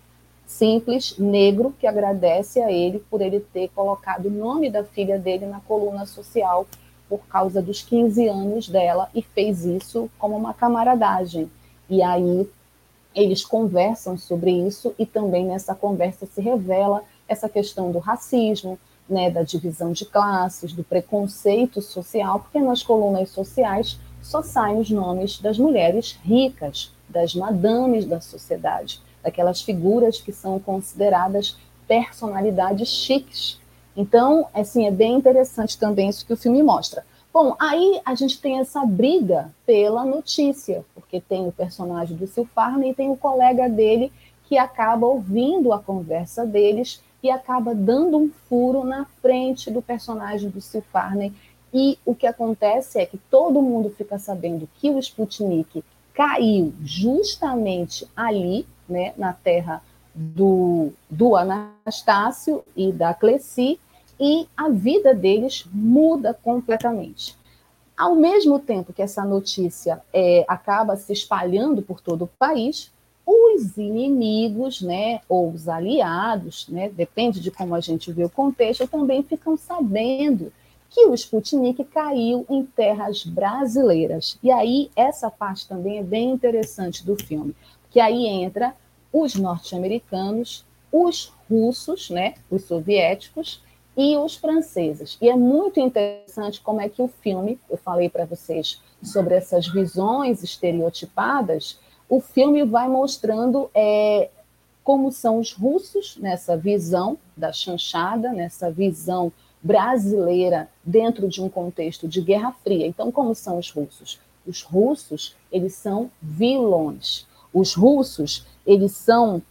simples, negro, que agradece a ele por ele ter colocado o nome da filha dele na coluna social por causa dos 15 anos dela e fez isso como uma camaradagem. E aí eles conversam sobre isso e também nessa conversa se revela essa questão do racismo, né, da divisão de classes, do preconceito social, porque nas colunas sociais só saem os nomes das mulheres ricas, das madames da sociedade, daquelas figuras que são consideradas personalidades chiques, então, assim, é bem interessante também isso que o filme mostra. Bom, aí a gente tem essa briga pela notícia, porque tem o personagem do Sil Farney e tem o colega dele que acaba ouvindo a conversa deles e acaba dando um furo na frente do personagem do Sil Farney. E o que acontece é que todo mundo fica sabendo que o Sputnik caiu justamente ali, né, na terra do, do Anastácio e da Cleci, e a vida deles muda completamente. Ao mesmo tempo que essa notícia é, acaba se espalhando por todo o país, os inimigos, né, ou os aliados, né, depende de como a gente vê o contexto, também ficam sabendo que o Sputnik caiu em terras brasileiras. E aí essa parte também é bem interessante do filme, que aí entra os norte-americanos, os russos, né, os soviéticos e os franceses. E é muito interessante como é que o filme, eu falei para vocês sobre essas visões estereotipadas, o filme vai mostrando é, como são os russos nessa visão da chanchada, nessa visão brasileira dentro de um contexto de Guerra Fria. Então, como são os russos? Os russos, eles são vilões. Os russos, eles são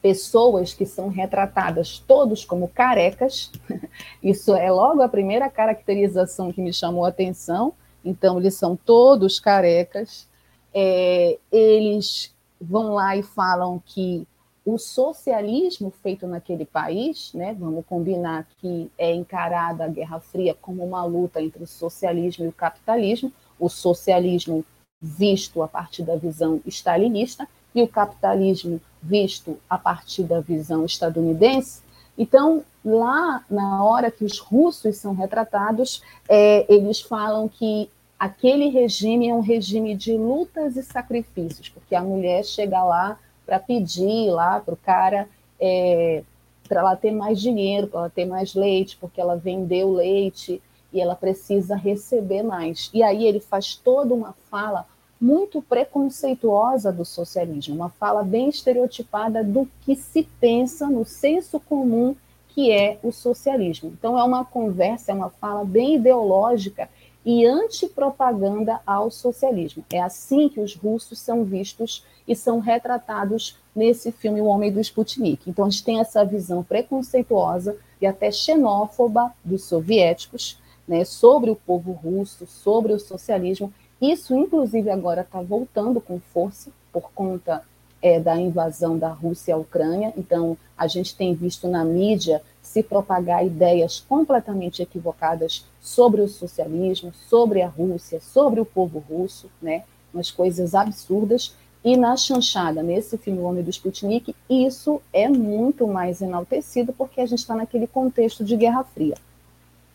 pessoas que são retratadas todos como carecas. (laughs) Isso é logo a primeira caracterização que me chamou a atenção. Então, eles são todos carecas. É, eles vão lá e falam que o socialismo feito naquele país, né, vamos combinar que é encarada a Guerra Fria como uma luta entre o socialismo e o capitalismo, o socialismo visto a partir da visão stalinista e o capitalismo visto a partir da visão estadunidense. Então, lá na hora que os russos são retratados, é, eles falam que aquele regime é um regime de lutas e sacrifícios, porque a mulher chega lá para pedir lá para o cara é, para ela ter mais dinheiro, para ela ter mais leite, porque ela vendeu leite e ela precisa receber mais. E aí ele faz toda uma fala muito preconceituosa do socialismo, uma fala bem estereotipada do que se pensa no senso comum que é o socialismo. Então é uma conversa, é uma fala bem ideológica e antipropaganda ao socialismo. É assim que os russos são vistos e são retratados nesse filme O Homem do Sputnik. Então a gente tem essa visão preconceituosa e até xenófoba dos soviéticos né, sobre o povo russo, sobre o socialismo, isso, inclusive, agora está voltando com força por conta é, da invasão da Rússia à Ucrânia. Então, a gente tem visto na mídia se propagar ideias completamente equivocadas sobre o socialismo, sobre a Rússia, sobre o povo russo, né? Umas coisas absurdas. E na chanchada, nesse filme Homem do Sputnik, isso é muito mais enaltecido porque a gente está naquele contexto de Guerra Fria.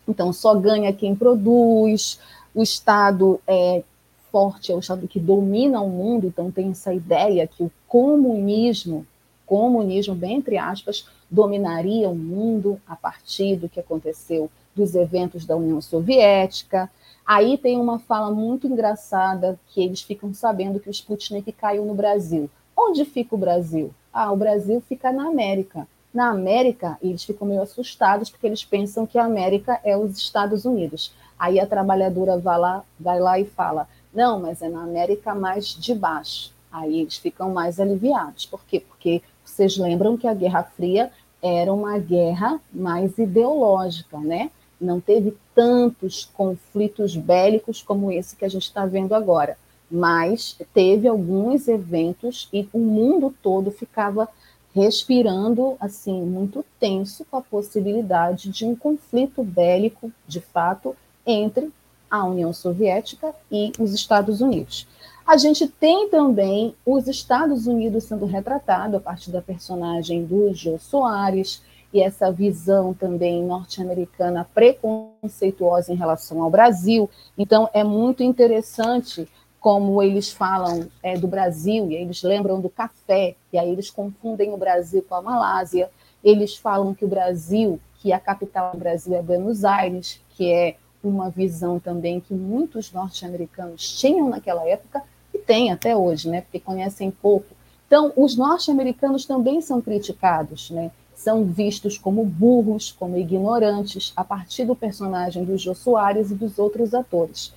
Então, só ganha quem produz, o Estado é, forte, é o Estado que domina o mundo, então tem essa ideia que o comunismo, comunismo, bem entre aspas, dominaria o mundo a partir do que aconteceu dos eventos da União Soviética. Aí tem uma fala muito engraçada que eles ficam sabendo que o Sputnik caiu no Brasil. Onde fica o Brasil? Ah, o Brasil fica na América. Na América, eles ficam meio assustados porque eles pensam que a América é os Estados Unidos. Aí a trabalhadora vai lá, vai lá e fala: não, mas é na América mais de baixo. Aí eles ficam mais aliviados. Por quê? Porque vocês lembram que a Guerra Fria era uma guerra mais ideológica, né? Não teve tantos conflitos bélicos como esse que a gente está vendo agora, mas teve alguns eventos e o mundo todo ficava respirando assim muito tenso com a possibilidade de um conflito bélico, de fato, entre a União Soviética e os Estados Unidos. A gente tem também os Estados Unidos sendo retratado a partir da personagem do Jô Soares e essa visão também norte-americana preconceituosa em relação ao Brasil. Então, é muito interessante como eles falam é, do Brasil, e eles lembram do café, e aí eles confundem o Brasil com a Malásia. Eles falam que o Brasil, que a capital do Brasil é Buenos Aires, que é uma visão também que muitos norte-americanos tinham naquela época e têm até hoje, né? Porque conhecem pouco. Então, os norte-americanos também são criticados, né? São vistos como burros, como ignorantes, a partir do personagem do Jô Soares e dos outros atores.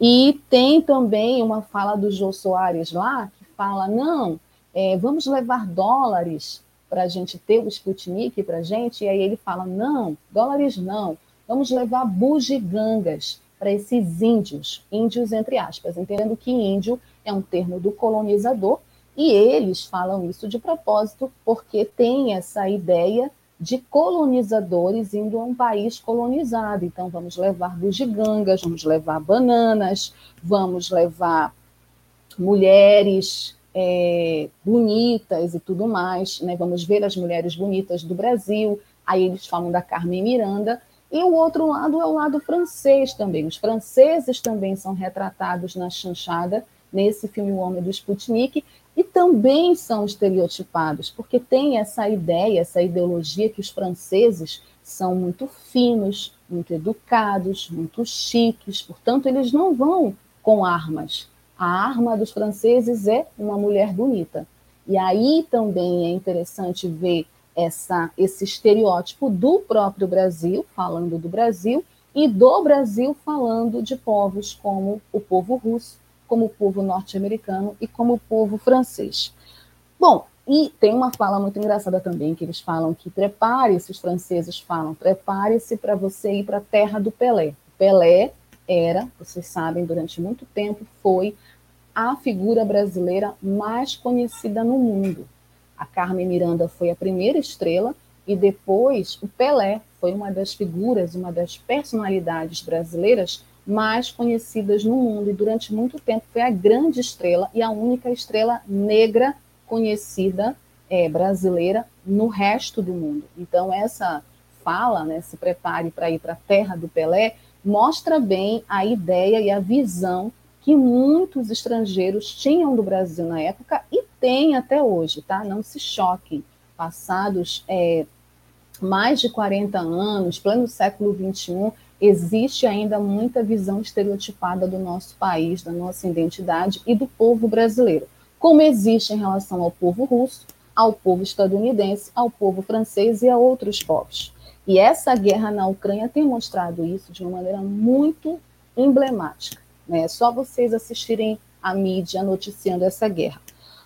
E tem também uma fala do Jô Soares lá, que fala: não, é, vamos levar dólares para a gente ter o Sputnik para a gente. E aí ele fala: não, dólares não, Vamos levar bugigangas para esses índios, índios entre aspas, entendendo que índio é um termo do colonizador e eles falam isso de propósito porque tem essa ideia de colonizadores indo a um país colonizado. Então, vamos levar bugigangas, vamos levar bananas, vamos levar mulheres é, bonitas e tudo mais. Né? Vamos ver as mulheres bonitas do Brasil. Aí eles falam da Carmen Miranda, e o outro lado é o lado francês também. Os franceses também são retratados na chanchada, nesse filme O Homem do Sputnik, e também são estereotipados, porque tem essa ideia, essa ideologia que os franceses são muito finos, muito educados, muito chiques, portanto, eles não vão com armas. A arma dos franceses é uma mulher bonita. E aí também é interessante ver essa, esse estereótipo do próprio Brasil, falando do Brasil, e do Brasil falando de povos como o povo russo, como o povo norte-americano e como o povo francês. Bom, e tem uma fala muito engraçada também, que eles falam que prepare-se, os franceses falam, prepare-se para você ir para a terra do Pelé. Pelé era, vocês sabem, durante muito tempo foi a figura brasileira mais conhecida no mundo. A Carmen Miranda foi a primeira estrela e depois o Pelé foi uma das figuras, uma das personalidades brasileiras mais conhecidas no mundo e durante muito tempo foi a grande estrela e a única estrela negra conhecida é, brasileira no resto do mundo. Então essa fala, né, se prepare para ir para a terra do Pelé, mostra bem a ideia e a visão que muitos estrangeiros tinham do Brasil na época e têm até hoje, tá? Não se choquem. Passados é, mais de 40 anos, pleno século XXI, existe ainda muita visão estereotipada do nosso país, da nossa identidade e do povo brasileiro, como existe em relação ao povo russo, ao povo estadunidense, ao povo francês e a outros povos. E essa guerra na Ucrânia tem mostrado isso de uma maneira muito emblemática. Né? É só vocês assistirem a mídia noticiando essa guerra.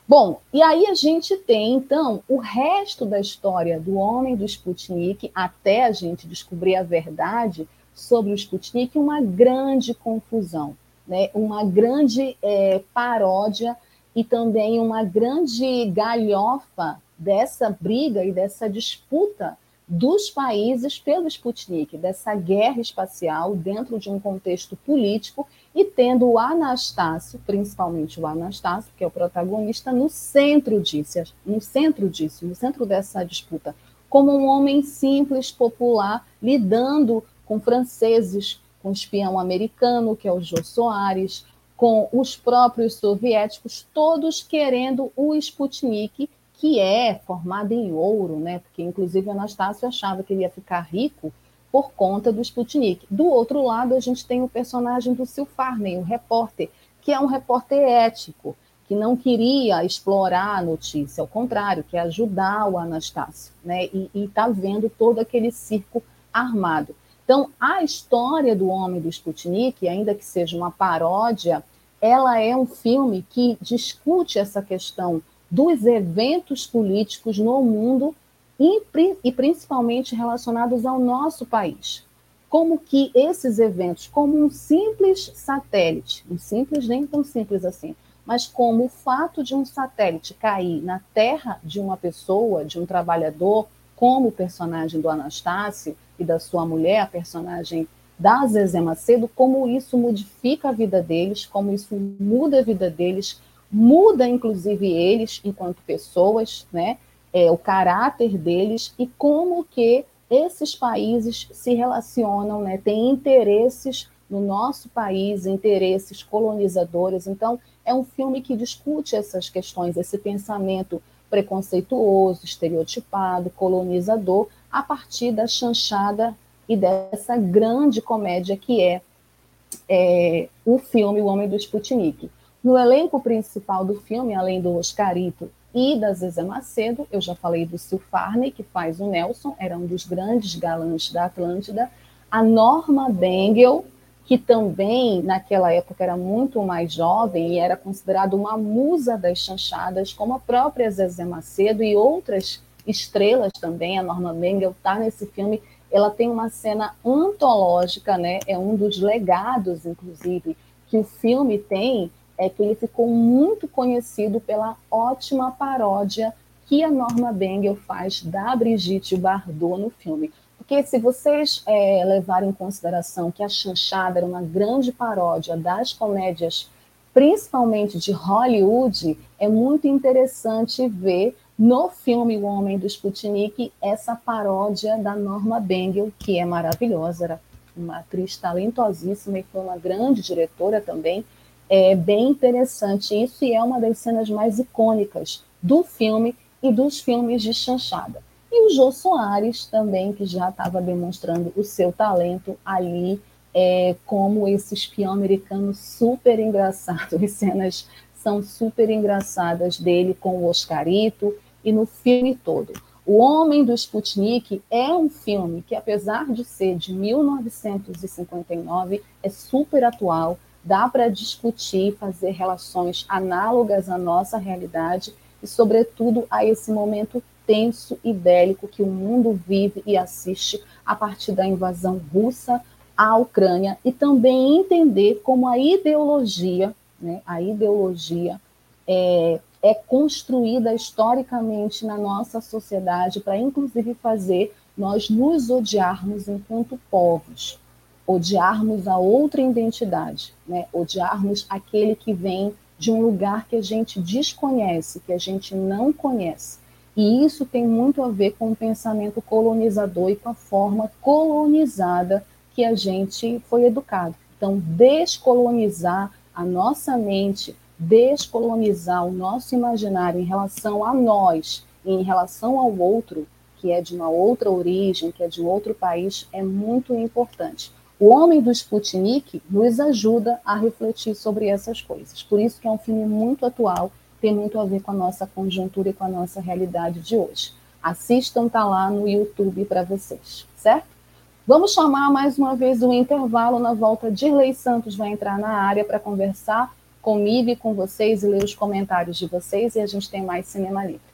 Bom, e aí a gente tem, então, o resto da história do homem do Sputnik, até a gente descobrir a verdade sobre o Sputnik, uma grande confusão, né? uma grande é, paródia e também uma grande galhofa dessa briga e dessa disputa dos países pelo Sputnik, dessa guerra espacial dentro de um contexto político e tendo o Anastácio, principalmente o Anastácio, que é o protagonista, no centro disso, no centro disso, no centro dessa disputa, como um homem simples, popular, lidando com franceses, com espião americano, que é o Jô Soares, com os próprios soviéticos, todos querendo o Sputnik, que é formado em ouro, né? Porque inclusive Anastácio achava que ele ia ficar rico por conta do Sputnik. Do outro lado, a gente tem o personagem do Sil Farney, o repórter, que é um repórter ético, que não queria explorar a notícia, ao contrário, quer ajudar o Anastácio, né? E está vendo todo aquele circo armado. Então, a história do Homem do Sputnik, ainda que seja uma paródia, ela é um filme que discute essa questão dos eventos políticos no mundo e, e principalmente relacionados ao nosso país. Como que esses eventos, como um simples satélite, um simples nem tão simples assim, mas como o fato de um satélite cair na terra de uma pessoa, de um trabalhador, como o personagem do Anastácio e da sua mulher, a personagem da Zezé Macedo, como isso modifica a vida deles, como isso muda a vida deles, muda inclusive eles enquanto pessoas, né? É, o caráter deles e como que esses países se relacionam, né? Tem interesses no nosso país, interesses colonizadores. Então, é um filme que discute essas questões, esse pensamento preconceituoso, estereotipado, colonizador, a partir da chanchada e dessa grande comédia que é, é o filme O Homem do Sputnik. No elenco principal do filme, além do Oscarito e da Zezé Macedo, eu já falei do Sil Farney, que faz o Nelson, era um dos grandes galãs da Atlântida, a Norma Bengel, que também naquela época era muito mais jovem e era considerada uma musa das chanchadas, como a própria Zezé Macedo e outras estrelas também. A Norma Bengel está nesse filme. Ela tem uma cena antológica, né? É um dos legados, inclusive, que o filme tem é que ele ficou muito conhecido pela ótima paródia que a Norma Bengel faz da Brigitte Bardot no filme. Porque se vocês é, levarem em consideração que a Chanchada era uma grande paródia das comédias, principalmente de Hollywood, é muito interessante ver no filme O Homem do Sputnik essa paródia da Norma Bengel, que é maravilhosa, era uma atriz talentosíssima e foi uma grande diretora também é bem interessante isso e é uma das cenas mais icônicas do filme e dos filmes de chanchada. E o Jô Soares também, que já estava demonstrando o seu talento ali é, como esse espião americano super engraçado. (laughs) As cenas são super engraçadas dele com o Oscarito e no filme todo. O Homem do Sputnik é um filme que, apesar de ser de 1959, é super atual, dá para discutir, fazer relações análogas à nossa realidade e, sobretudo, a esse momento tenso e bélico que o mundo vive e assiste a partir da invasão russa à Ucrânia e também entender como a ideologia, né, a ideologia é, é construída historicamente na nossa sociedade para, inclusive, fazer nós nos odiarmos enquanto povos, odiarmos a outra identidade, né? odiarmos aquele que vem de um lugar que a gente desconhece, que a gente não conhece. E isso tem muito a ver com o pensamento colonizador e com a forma colonizada que a gente foi educado. Então, descolonizar a nossa mente, descolonizar o nosso imaginário em relação a nós e em relação ao outro, que é de uma outra origem, que é de um outro país, é muito importante. O Homem do Sputnik nos ajuda a refletir sobre essas coisas. Por isso que é um filme muito atual tem muito a ver com a nossa conjuntura e com a nossa realidade de hoje. Assistam, tá lá no YouTube para vocês, certo? Vamos chamar mais uma vez o intervalo. Na volta, Dirley Santos vai entrar na área para conversar comigo e com vocês e ler os comentários de vocês. E a gente tem mais Cinema Livre.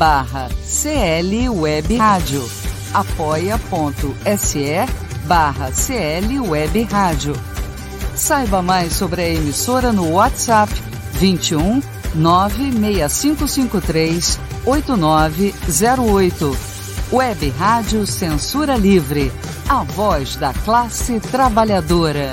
barra CL Web Rádio. apoia.se barra CL Web Rádio. Saiba mais sobre a emissora no WhatsApp 21 96553 8908. Web Rádio Censura Livre, a voz da classe trabalhadora.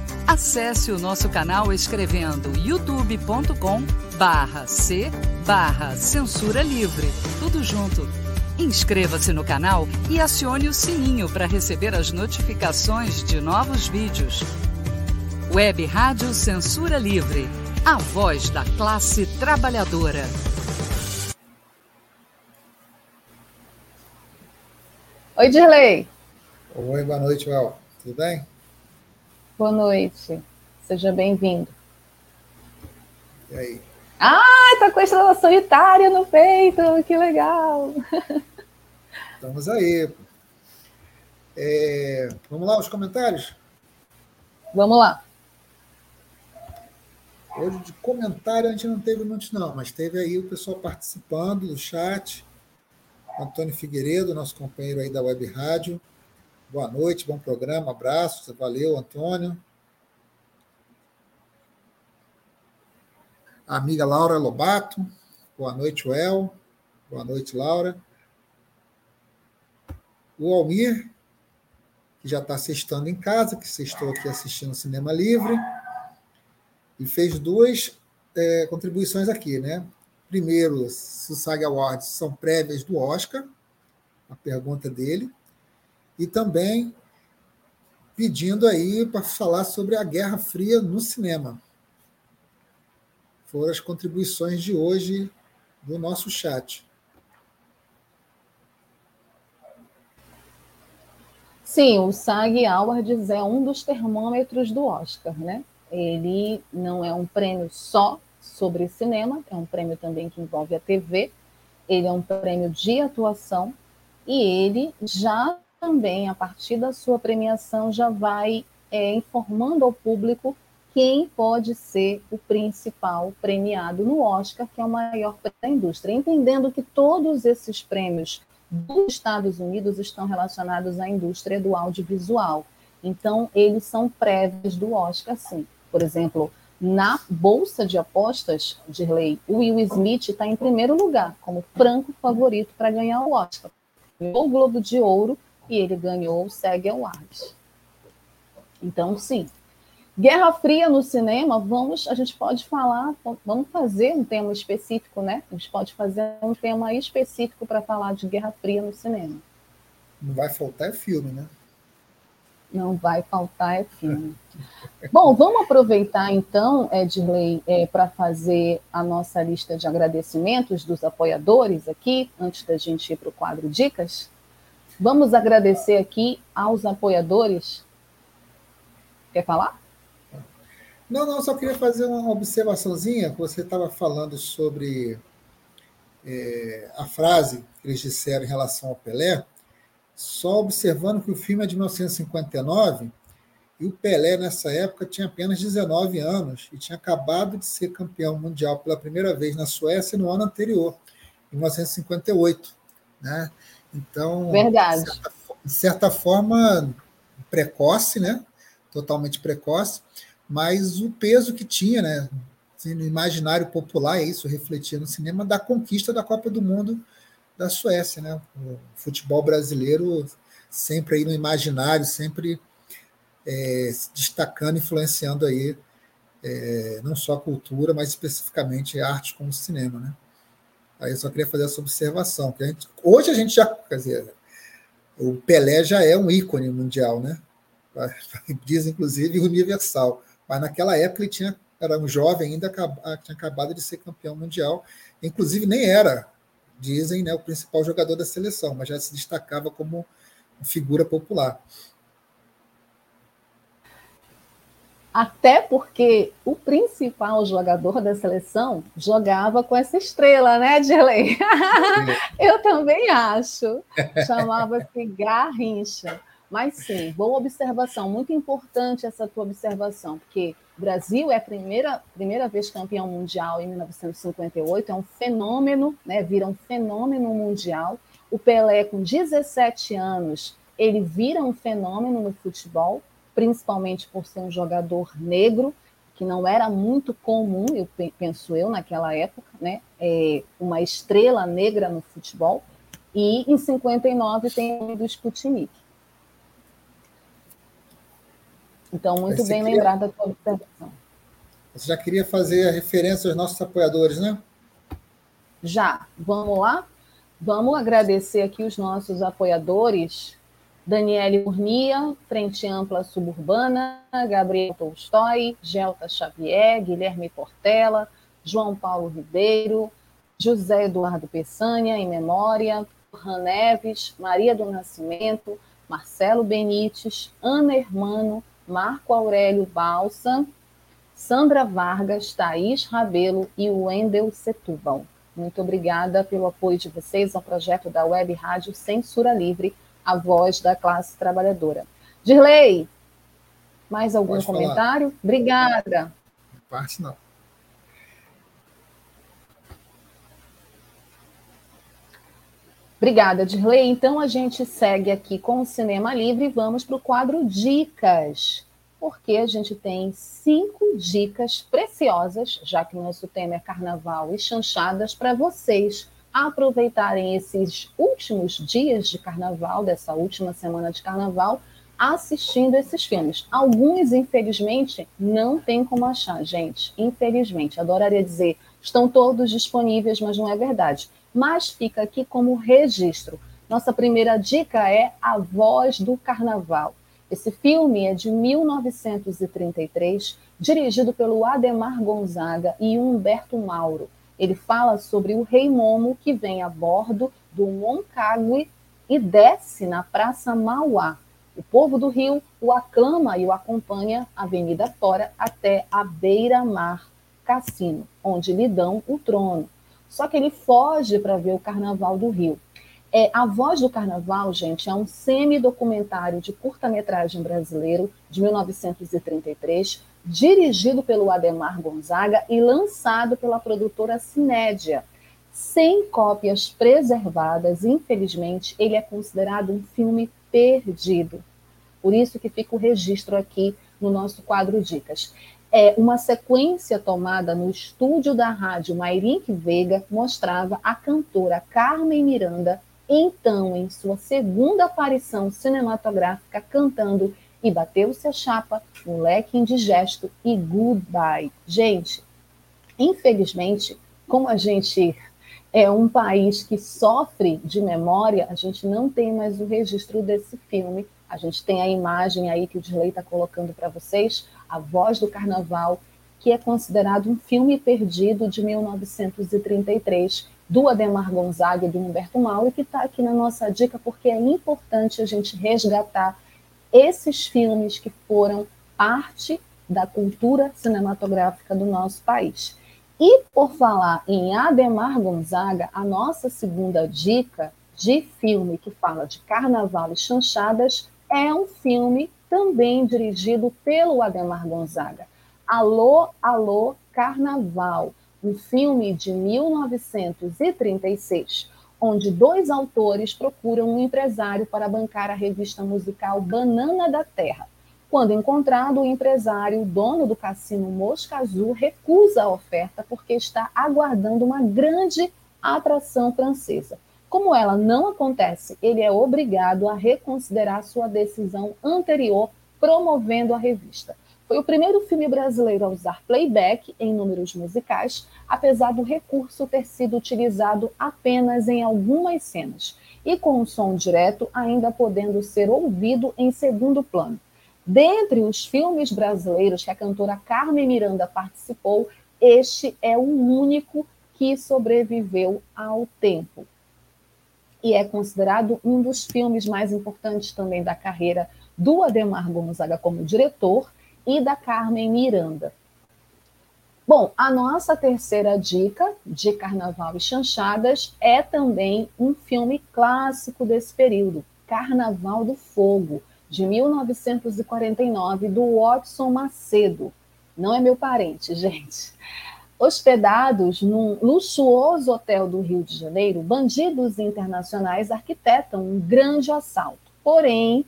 Acesse o nosso canal escrevendo youtube.com barra C barra Censura Livre. Tudo junto. Inscreva-se no canal e acione o sininho para receber as notificações de novos vídeos. Web Rádio Censura Livre. A voz da classe trabalhadora. Oi, Dirley. Oi, boa noite, Val. Tudo bem? Boa noite. Seja bem-vindo. E aí? Ah, tá com a estrela solitária no peito, que legal! (laughs) Estamos aí. É, vamos lá, os comentários? Vamos lá. Hoje de comentário a gente não teve muitos, não, mas teve aí o pessoal participando do chat. Antônio Figueiredo, nosso companheiro aí da Web Rádio. Boa noite, bom programa, abraços, valeu, Antônio. A amiga Laura Lobato, boa noite, Well. Boa noite, Laura. O Almir, que já está sextando em casa, que sextou aqui assistindo Cinema Livre, e fez duas é, contribuições aqui, né? Primeiro, se o SAG Awards são prévias do Oscar, a pergunta dele e também pedindo aí para falar sobre a Guerra Fria no cinema. Foram as contribuições de hoje do nosso chat. Sim, o SAG Awards é um dos termômetros do Oscar, né? Ele não é um prêmio só sobre cinema, é um prêmio também que envolve a TV, ele é um prêmio de atuação e ele já também, a partir da sua premiação, já vai é, informando ao público quem pode ser o principal premiado no Oscar, que é o maior prêmio da indústria, entendendo que todos esses prêmios dos Estados Unidos estão relacionados à indústria do audiovisual. Então, eles são prévios do Oscar, sim. Por exemplo, na bolsa de apostas de lei, o Will Smith está em primeiro lugar, como franco favorito para ganhar o Oscar. O Globo de Ouro e ele ganhou o SEG Awards. Então, sim. Guerra Fria no cinema, vamos, a gente pode falar, vamos fazer um tema específico, né? A gente pode fazer um tema específico para falar de Guerra Fria no cinema. Não vai faltar é filme, né? Não vai faltar é filme. (laughs) Bom, vamos aproveitar então, Edley, é, para fazer a nossa lista de agradecimentos dos apoiadores aqui, antes da gente ir para o quadro Dicas. Vamos agradecer aqui aos apoiadores. Quer falar? Não, não, só queria fazer uma observaçãozinha. Você estava falando sobre é, a frase que eles disseram em relação ao Pelé, só observando que o filme é de 1959 e o Pelé, nessa época, tinha apenas 19 anos e tinha acabado de ser campeão mundial pela primeira vez na Suécia no ano anterior, em 1958. Né? Então, Verdade. De certa, de certa forma, precoce, né? totalmente precoce, mas o peso que tinha né? Assim, no imaginário popular, é isso refletia no cinema, da conquista da Copa do Mundo da Suécia. Né? O futebol brasileiro sempre aí no imaginário, sempre é, destacando, influenciando aí é, não só a cultura, mas especificamente a arte como o cinema, né? Aí eu só queria fazer essa observação, que a gente, hoje a gente já, quer dizer, o Pelé já é um ícone mundial, né? (laughs) Diz inclusive universal, mas naquela época ele tinha era um jovem ainda tinha acabado de ser campeão mundial, inclusive nem era, dizem, né, o principal jogador da seleção, mas já se destacava como figura popular. Até porque o principal jogador da seleção jogava com essa estrela, né, Dirley? (laughs) Eu também acho. Chamava-se Garrincha. Mas sim, boa observação, muito importante essa tua observação, porque o Brasil é a primeira, primeira vez campeão mundial em 1958, é um fenômeno, né, vira um fenômeno mundial. O Pelé, com 17 anos, ele vira um fenômeno no futebol, principalmente por ser um jogador negro, que não era muito comum, eu penso eu, naquela época, né? É uma estrela negra no futebol. E em 59 tem o do Sputnik. Então, muito bem queria... lembrada a tua observação. Você já queria fazer a referência aos nossos apoiadores, né? Já. Vamos lá? Vamos agradecer aqui os nossos apoiadores Daniele Urnia, Frente Ampla Suburbana, Gabriel Tolstói, Gelta Xavier, Guilherme Portela, João Paulo Ribeiro, José Eduardo Peçanha, em memória, Ran Neves, Maria do Nascimento, Marcelo Benites, Ana Hermano, Marco Aurélio Balsa, Sandra Vargas, Thaís Rabelo e Wendel Setúbal. Muito obrigada pelo apoio de vocês ao projeto da Web Rádio Censura Livre, a voz da classe trabalhadora. Dirley, mais algum Pode comentário? Falar. Obrigada. Parte não. Obrigada, Dirley. Então a gente segue aqui com o Cinema Livre e vamos para o quadro Dicas, porque a gente tem cinco dicas preciosas, já que o nosso tema é carnaval e chanchadas, para vocês aproveitarem esses últimos dias de carnaval, dessa última semana de carnaval, assistindo esses filmes. Alguns, infelizmente, não tem como achar, gente. Infelizmente. Adoraria dizer, estão todos disponíveis, mas não é verdade. Mas fica aqui como registro. Nossa primeira dica é A Voz do Carnaval. Esse filme é de 1933, dirigido pelo Ademar Gonzaga e Humberto Mauro. Ele fala sobre o rei Momo que vem a bordo do Moncagua e desce na Praça Mauá. O povo do Rio o aclama e o acompanha avenida fora até a beira-mar cassino, onde lhe dão o trono. Só que ele foge para ver o Carnaval do Rio. É, a Voz do Carnaval, gente, é um semi-documentário de curta-metragem brasileiro de 1933, dirigido pelo Ademar Gonzaga e lançado pela produtora Cinédia. Sem cópias preservadas, infelizmente, ele é considerado um filme perdido. Por isso que fica o registro aqui no nosso quadro Dicas. É uma sequência tomada no estúdio da rádio Mairink Veiga mostrava a cantora Carmen Miranda então em sua segunda aparição cinematográfica cantando e bateu-se a chapa, um leque indigesto e goodbye. Gente, infelizmente, como a gente é um país que sofre de memória, a gente não tem mais o registro desse filme. A gente tem a imagem aí que o Disley está colocando para vocês, A Voz do Carnaval, que é considerado um filme perdido de 1933, do Ademar Gonzaga e do Humberto Mauro, que está aqui na nossa dica, porque é importante a gente resgatar esses filmes que foram parte da cultura cinematográfica do nosso país. E por falar em Ademar Gonzaga, a nossa segunda dica de filme que fala de carnaval e chanchadas é um filme também dirigido pelo Ademar Gonzaga. Alô, alô, Carnaval um filme de 1936, onde dois autores procuram um empresário para bancar a revista musical Banana da Terra. Quando encontrado, o empresário, dono do cassino Mosca Azul, recusa a oferta porque está aguardando uma grande atração francesa. Como ela não acontece, ele é obrigado a reconsiderar sua decisão anterior, promovendo a revista. Foi o primeiro filme brasileiro a usar playback em números musicais, apesar do recurso ter sido utilizado apenas em algumas cenas, e com o som direto ainda podendo ser ouvido em segundo plano. Dentre os filmes brasileiros que a cantora Carmen Miranda participou, este é o único que sobreviveu ao tempo. E é considerado um dos filmes mais importantes também da carreira do Ademar Gonzaga como diretor e da Carmen Miranda. Bom, a nossa terceira dica de Carnaval e Chanchadas é também um filme clássico desse período, Carnaval do Fogo, de 1949, do Watson Macedo. Não é meu parente, (laughs) gente. Hospedados num luxuoso hotel do Rio de Janeiro, bandidos internacionais arquitetam um grande assalto. Porém,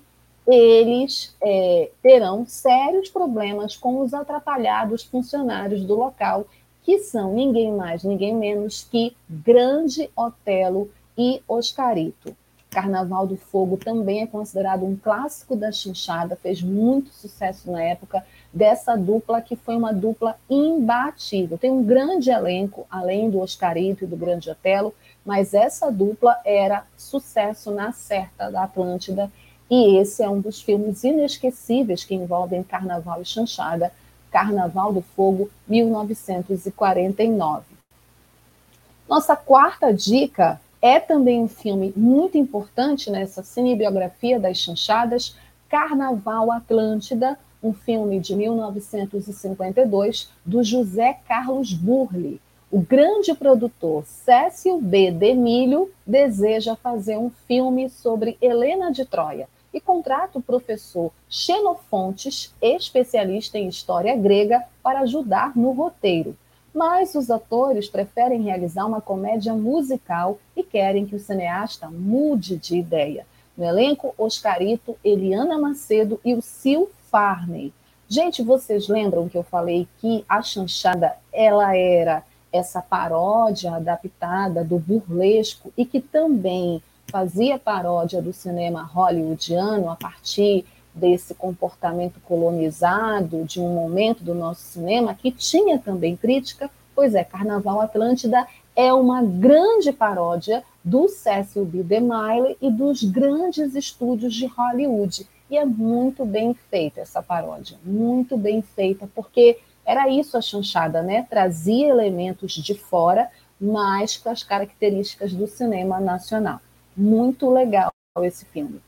eles é, terão sérios problemas com os atrapalhados funcionários do local, que são ninguém mais, ninguém menos que Grande Otelo e Oscarito. Carnaval do Fogo também é considerado um clássico da chinchada, fez muito sucesso na época dessa dupla que foi uma dupla imbatível. Tem um grande elenco, além do Oscarito e do Grande Otelo, mas essa dupla era sucesso na certa da Atlântida e esse é um dos filmes inesquecíveis que envolvem Carnaval e Chanchada, Carnaval do Fogo, 1949. Nossa quarta dica é também um filme muito importante nessa cinebiografia das chanchadas, Carnaval Atlântida, um filme de 1952 do José Carlos Burli. O grande produtor Cécio B. Demilho deseja fazer um filme sobre Helena de Troia, e contrata o professor Xenofontes, especialista em história grega, para ajudar no roteiro. Mas os atores preferem realizar uma comédia musical e querem que o cineasta mude de ideia. No elenco, Oscarito, Eliana Macedo e o Sil Farney. Gente, vocês lembram que eu falei que a chanchada ela era essa paródia adaptada do burlesco e que também fazia paródia do cinema hollywoodiano a partir desse comportamento colonizado de um momento do nosso cinema que tinha também crítica. Pois é, Carnaval Atlântida é uma grande paródia do Cecil B. DeMille e dos grandes estúdios de Hollywood. E é muito bem feita essa paródia, muito bem feita, porque era isso a chanchada, né? Trazia elementos de fora, mas com as características do cinema nacional. Muito legal esse filme.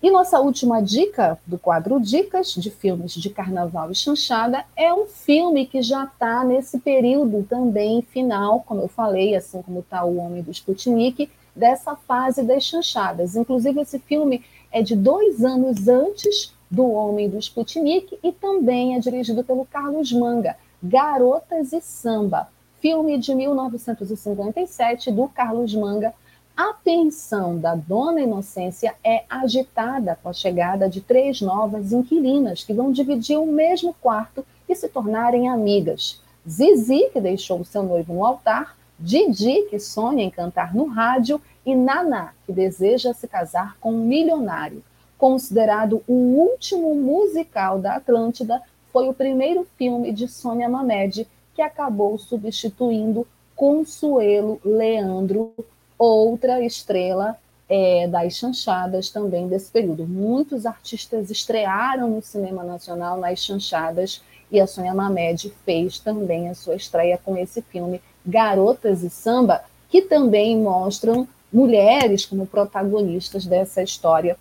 E nossa última dica do quadro Dicas de Filmes de Carnaval e Chanchada é um filme que já está nesse período também final, como eu falei, assim como está O Homem do Sputnik, dessa fase das chanchadas. Inclusive, esse filme é de dois anos antes do Homem do Sputnik e também é dirigido pelo Carlos Manga, Garotas e Samba, filme de 1957 do Carlos Manga, a pensão da dona Inocência é agitada com a chegada de três novas inquilinas que vão dividir o mesmo quarto e se tornarem amigas. Zizi, que deixou seu noivo no altar, Didi, que sonha em cantar no rádio, e Naná, que deseja se casar com um milionário. Considerado o último musical da Atlântida, foi o primeiro filme de Sônia Mamed que acabou substituindo Consuelo Leandro outra estrela é, das chanchadas também desse período. Muitos artistas estrearam no cinema nacional nas chanchadas e a Sônia Mamed fez também a sua estreia com esse filme Garotas e Samba, que também mostram mulheres como protagonistas dessa história.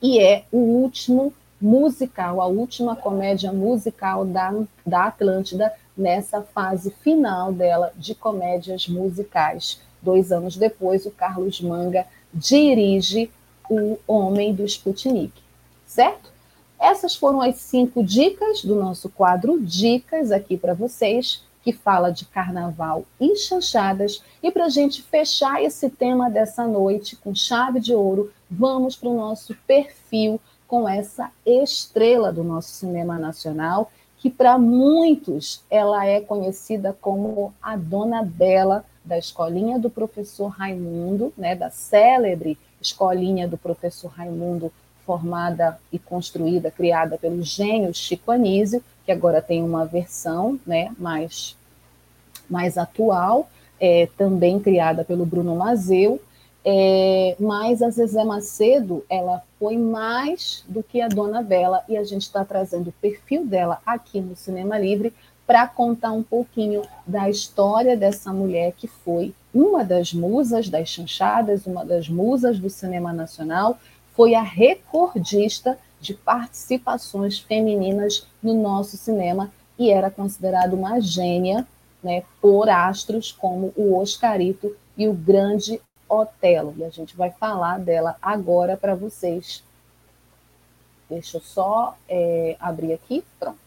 E é o último musical, a última comédia musical da, da Atlântida nessa fase final dela de comédias musicais. Dois anos depois, o Carlos Manga dirige O Homem do Sputnik, certo? Essas foram as cinco dicas do nosso quadro Dicas aqui para vocês, que fala de carnaval e chanchadas. E para a gente fechar esse tema dessa noite com chave de ouro, vamos para o nosso perfil com essa estrela do nosso cinema nacional, que para muitos ela é conhecida como a Dona Bela da escolinha do professor Raimundo, né, da célebre escolinha do professor Raimundo, formada e construída, criada pelo gênio Chico Anísio, que agora tem uma versão né, mais, mais atual, é, também criada pelo Bruno Mazeu, é, mas a Zezé Macedo, ela foi mais do que a Dona Bela, e a gente está trazendo o perfil dela aqui no Cinema Livre para contar um pouquinho da história dessa mulher que foi uma das musas das chanchadas, uma das musas do cinema nacional, foi a recordista de participações femininas no nosso cinema e era considerada uma gênia né, por astros como o Oscarito e o Grande Otelo. E a gente vai falar dela agora para vocês. Deixa eu só é, abrir aqui, pronto.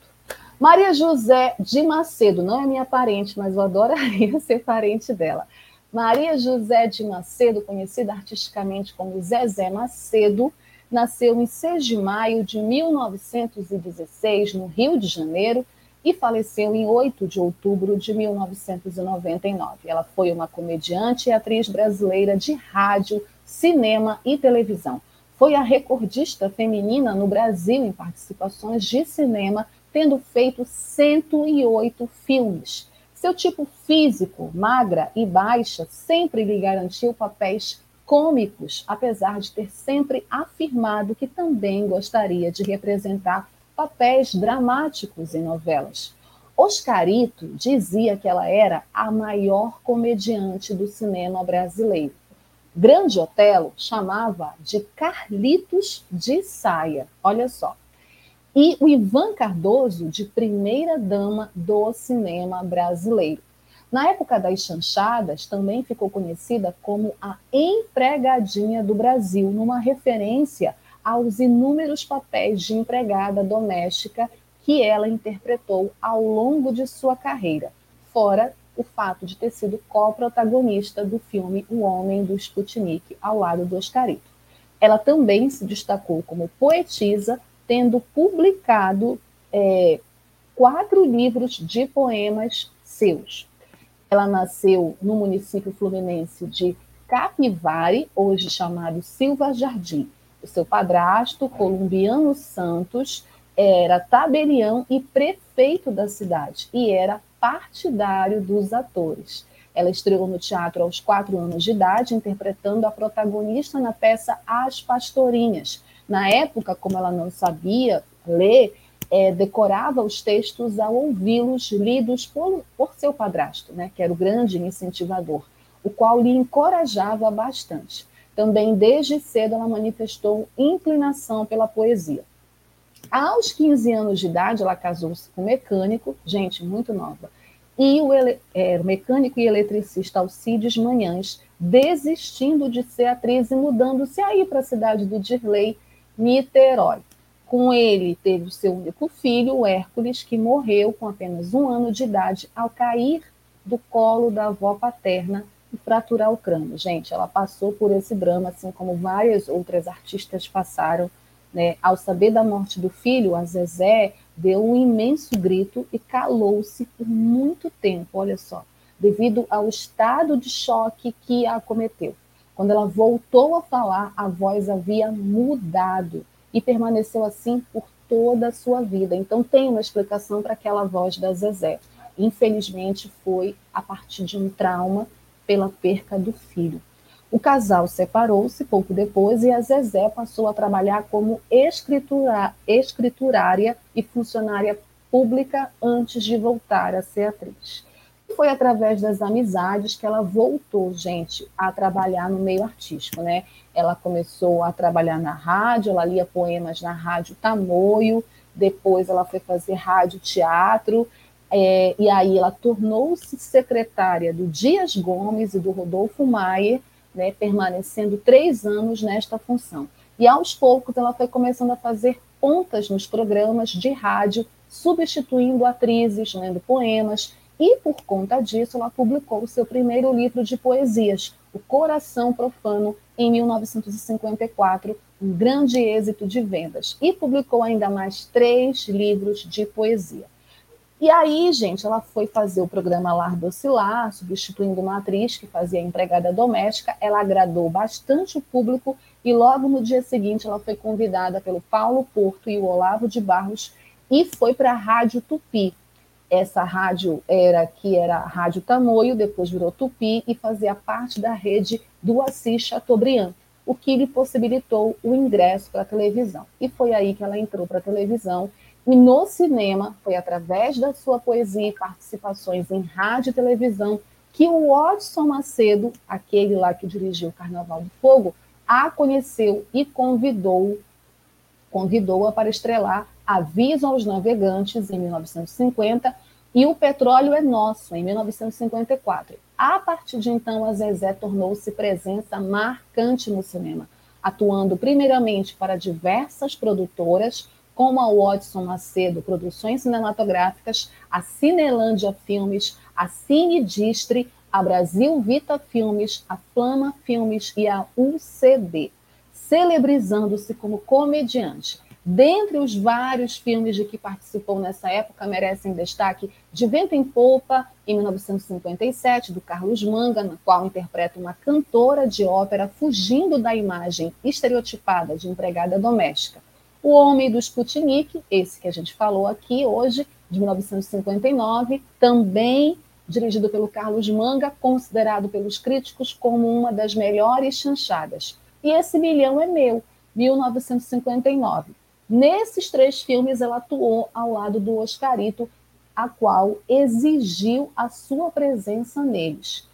Maria José de Macedo, não é minha parente, mas eu adoraria (laughs) ser parente dela. Maria José de Macedo, conhecida artisticamente como Zezé Macedo, nasceu em 6 de maio de 1916, no Rio de Janeiro, e faleceu em 8 de outubro de 1999. Ela foi uma comediante e atriz brasileira de rádio, cinema e televisão. Foi a recordista feminina no Brasil em participações de cinema tendo feito 108 filmes. Seu tipo físico, magra e baixa, sempre lhe garantiu papéis cômicos, apesar de ter sempre afirmado que também gostaria de representar papéis dramáticos em novelas. Oscarito dizia que ela era a maior comediante do cinema brasileiro. Grande Otelo chamava de Carlitos de Saia. Olha só e o Ivan Cardoso, de primeira-dama do cinema brasileiro. Na época das chanchadas, também ficou conhecida como a empregadinha do Brasil, numa referência aos inúmeros papéis de empregada doméstica que ela interpretou ao longo de sua carreira, fora o fato de ter sido co-protagonista do filme O Homem do Sputnik, ao lado do Oscarito. Ela também se destacou como poetisa, tendo publicado é, quatro livros de poemas seus. Ela nasceu no município fluminense de Capivari, hoje chamado Silva Jardim. O seu padrasto, Columbiano Santos, era tabelião e prefeito da cidade e era partidário dos atores. Ela estreou no teatro aos quatro anos de idade, interpretando a protagonista na peça As Pastorinhas, na época, como ela não sabia ler, é, decorava os textos ao ouvi-los lidos por, por seu padrasto, né, que era o grande incentivador, o qual lhe encorajava bastante. Também desde cedo ela manifestou inclinação pela poesia. Aos 15 anos de idade, ela casou-se com um mecânico, gente, muito nova, e o, ele, é, mecânico e eletricista Alcides Manhães, desistindo de ser atriz e mudando-se aí para a cidade do Dirley, Niterói. Com ele, teve o seu único filho, o Hércules, que morreu com apenas um ano de idade ao cair do colo da avó paterna e fraturar o crânio. Gente, ela passou por esse drama, assim como várias outras artistas passaram. Né? Ao saber da morte do filho, a Zezé deu um imenso grito e calou-se por muito tempo, olha só, devido ao estado de choque que a acometeu. Quando ela voltou a falar, a voz havia mudado e permaneceu assim por toda a sua vida. Então tem uma explicação para aquela voz da Zezé. Infelizmente foi a partir de um trauma pela perca do filho. O casal separou-se pouco depois e a Zezé passou a trabalhar como escriturária e funcionária pública antes de voltar a ser atriz foi através das amizades que ela voltou, gente, a trabalhar no meio artístico, né? Ela começou a trabalhar na rádio, ela lia poemas na rádio Tamoio, depois ela foi fazer rádio teatro, é, e aí ela tornou-se secretária do Dias Gomes e do Rodolfo Maier, né, permanecendo três anos nesta função. E aos poucos ela foi começando a fazer pontas nos programas de rádio, substituindo atrizes, lendo poemas, e por conta disso ela publicou o seu primeiro livro de poesias, O Coração Profano, em 1954, um grande êxito de vendas, e publicou ainda mais três livros de poesia. E aí, gente, ela foi fazer o programa Lar Docilar, substituindo uma atriz que fazia empregada doméstica. Ela agradou bastante o público e logo no dia seguinte ela foi convidada pelo Paulo Porto e o Olavo de Barros e foi para a Rádio Tupi, essa rádio era que era a Rádio Tamoio, depois virou Tupi e fazia parte da rede do Assis Chateaubriand, o que lhe possibilitou o ingresso para a televisão. E foi aí que ela entrou para a televisão. E no cinema, foi através da sua poesia e participações em rádio e televisão que o Odson Macedo, aquele lá que dirigiu o Carnaval do Fogo, a conheceu e convidou convidou-a para estrelar Aviso aos Navegantes, em 1950, e O Petróleo é Nosso, em 1954. A partir de então, a Zezé tornou-se presença marcante no cinema, atuando primeiramente para diversas produtoras, como a Watson Macedo Produções Cinematográficas, a Cinelândia Filmes, a Cine Distre, a Brasil Vita Filmes, a Flama Filmes e a UCB, celebrizando-se como comediante. Dentre os vários filmes de que participou nessa época, merecem destaque De Vento em Polpa, em 1957, do Carlos Manga, na qual interpreta uma cantora de ópera fugindo da imagem estereotipada de empregada doméstica. O Homem do Sputnik, esse que a gente falou aqui hoje, de 1959, também dirigido pelo Carlos Manga, considerado pelos críticos como uma das melhores chanchadas. E Esse Milhão é Meu, 1959. Nesses três filmes, ela atuou ao lado do Oscarito, a qual exigiu a sua presença neles.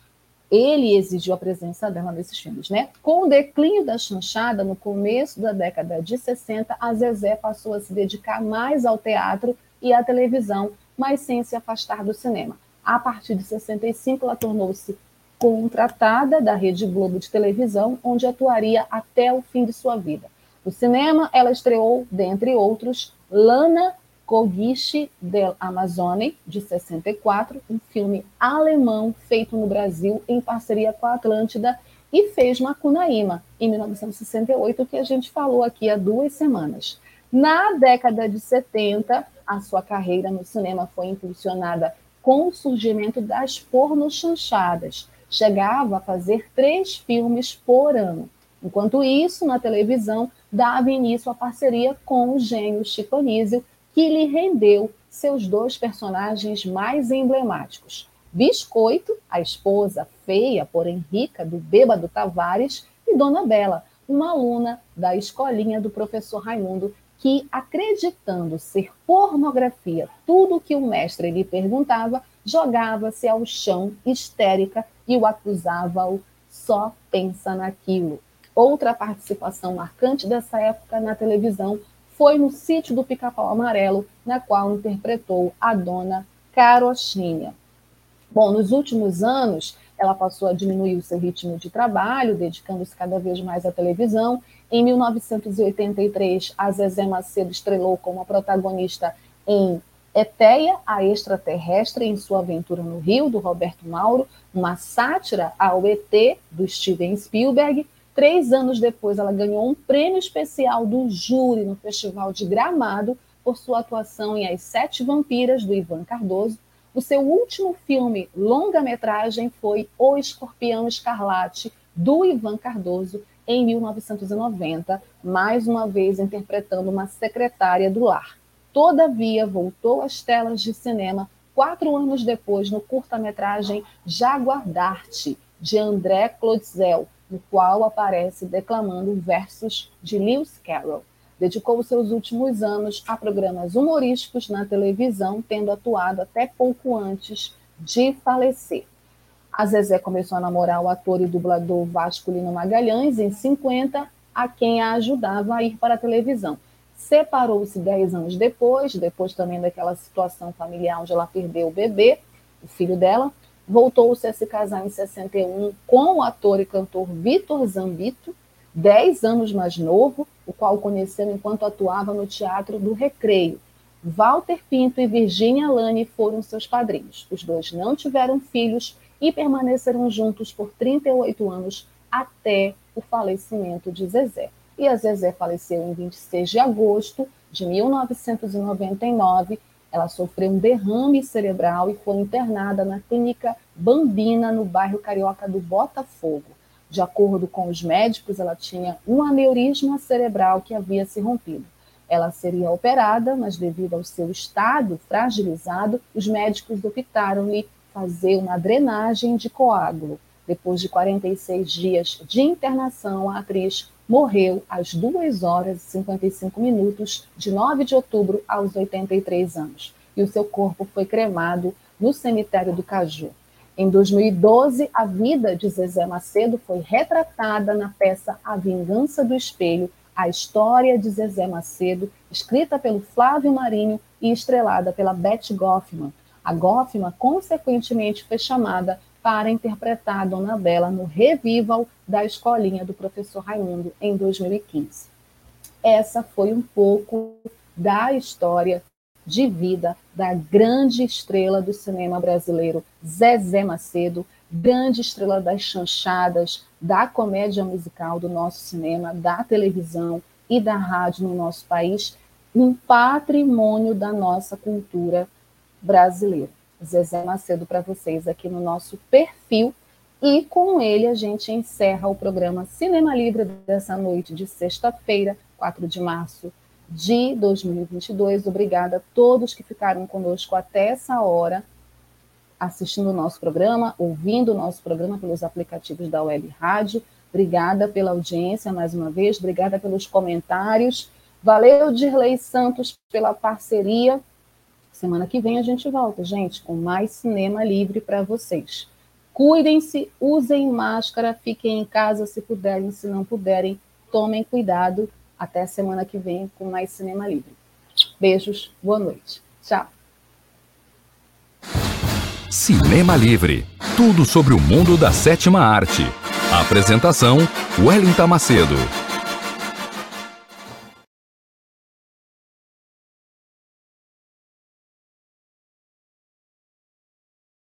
Ele exigiu a presença dela nesses filmes, né? Com o declínio da chanchada, no começo da década de 60, a Zezé passou a se dedicar mais ao teatro e à televisão, mas sem se afastar do cinema. A partir de 65, ela tornou-se contratada da Rede Globo de televisão, onde atuaria até o fim de sua vida. No cinema, ela estreou, dentre outros, Lana Kogishi del Amazone, de 64, um filme alemão feito no Brasil em parceria com a Atlântida, e fez Macunaíma, em 1968, que a gente falou aqui há duas semanas. Na década de 70, a sua carreira no cinema foi impulsionada com o surgimento das pornochanchadas. Chegava a fazer três filmes por ano. Enquanto isso, na televisão, dava início à parceria com o gênio Chico Anísio, que lhe rendeu seus dois personagens mais emblemáticos. Biscoito, a esposa feia, porém rica, do bêbado Tavares, e Dona Bela, uma aluna da escolinha do professor Raimundo, que, acreditando ser pornografia tudo o que o mestre lhe perguntava, jogava-se ao chão histérica e o acusava-o só pensa naquilo. Outra participação marcante dessa época na televisão foi no Sítio do Pica-Pau Amarelo, na qual interpretou a dona Carochinha. Bom, nos últimos anos, ela passou a diminuir o seu ritmo de trabalho, dedicando-se cada vez mais à televisão. Em 1983, a Zezé Macedo estrelou como protagonista em Eteia, a extraterrestre, em sua aventura no Rio, do Roberto Mauro, uma sátira ao ET, do Steven Spielberg, Três anos depois, ela ganhou um prêmio especial do júri no Festival de Gramado por sua atuação em As Sete Vampiras, do Ivan Cardoso. O seu último filme, longa-metragem, foi O Escorpião Escarlate, do Ivan Cardoso, em 1990, mais uma vez interpretando uma secretária do lar. Todavia, voltou às telas de cinema quatro anos depois no curta-metragem Jaguardarte, de André Clodzel, no qual aparece declamando versos de Lewis Carroll. Dedicou seus últimos anos a programas humorísticos na televisão, tendo atuado até pouco antes de falecer. A Zezé começou a namorar o ator e dublador Vasco Lino Magalhães em 50, a quem a ajudava a ir para a televisão. Separou-se 10 anos depois, depois também daquela situação familiar onde ela perdeu o bebê, o filho dela, voltou-se a se casar em 61 com o ator e cantor Vitor Zambito, 10 anos mais novo, o qual conheceu enquanto atuava no Teatro do Recreio. Walter Pinto e Virginia Lane foram seus padrinhos. Os dois não tiveram filhos e permaneceram juntos por 38 anos até o falecimento de Zezé. E a Zezé faleceu em 26 de agosto de 1999 ela sofreu um derrame cerebral e foi internada na clínica Bambina, no bairro carioca do Botafogo. De acordo com os médicos, ela tinha um aneurisma cerebral que havia se rompido. Ela seria operada, mas devido ao seu estado fragilizado, os médicos optaram-lhe fazer uma drenagem de coágulo. Depois de 46 dias de internação, a atriz morreu às 2 horas e 55 minutos de 9 de outubro, aos 83 anos. E o seu corpo foi cremado no cemitério do Caju. Em 2012, a vida de Zezé Macedo foi retratada na peça A Vingança do Espelho, a história de Zezé Macedo, escrita pelo Flávio Marinho e estrelada pela Beth Goffman. A Goffman, consequentemente, foi chamada para interpretar a Dona Bela no revival da escolinha do professor Raimundo em 2015. Essa foi um pouco da história de vida da grande estrela do cinema brasileiro, Zezé Macedo, grande estrela das chanchadas, da comédia musical do nosso cinema, da televisão e da rádio no nosso país, um patrimônio da nossa cultura brasileira. Zezé Macedo para vocês aqui no nosso perfil. E com ele a gente encerra o programa Cinema Livre dessa noite de sexta-feira, 4 de março de 2022. Obrigada a todos que ficaram conosco até essa hora, assistindo o nosso programa, ouvindo o nosso programa pelos aplicativos da Web Rádio. Obrigada pela audiência mais uma vez, obrigada pelos comentários. Valeu, Dirley Santos, pela parceria. Semana que vem a gente volta, gente, com mais cinema livre para vocês. Cuidem-se, usem máscara, fiquem em casa se puderem, se não puderem, tomem cuidado. Até semana que vem com mais cinema livre. Beijos, boa noite. Tchau. Cinema Livre tudo sobre o mundo da sétima arte. apresentação: Wellington Macedo.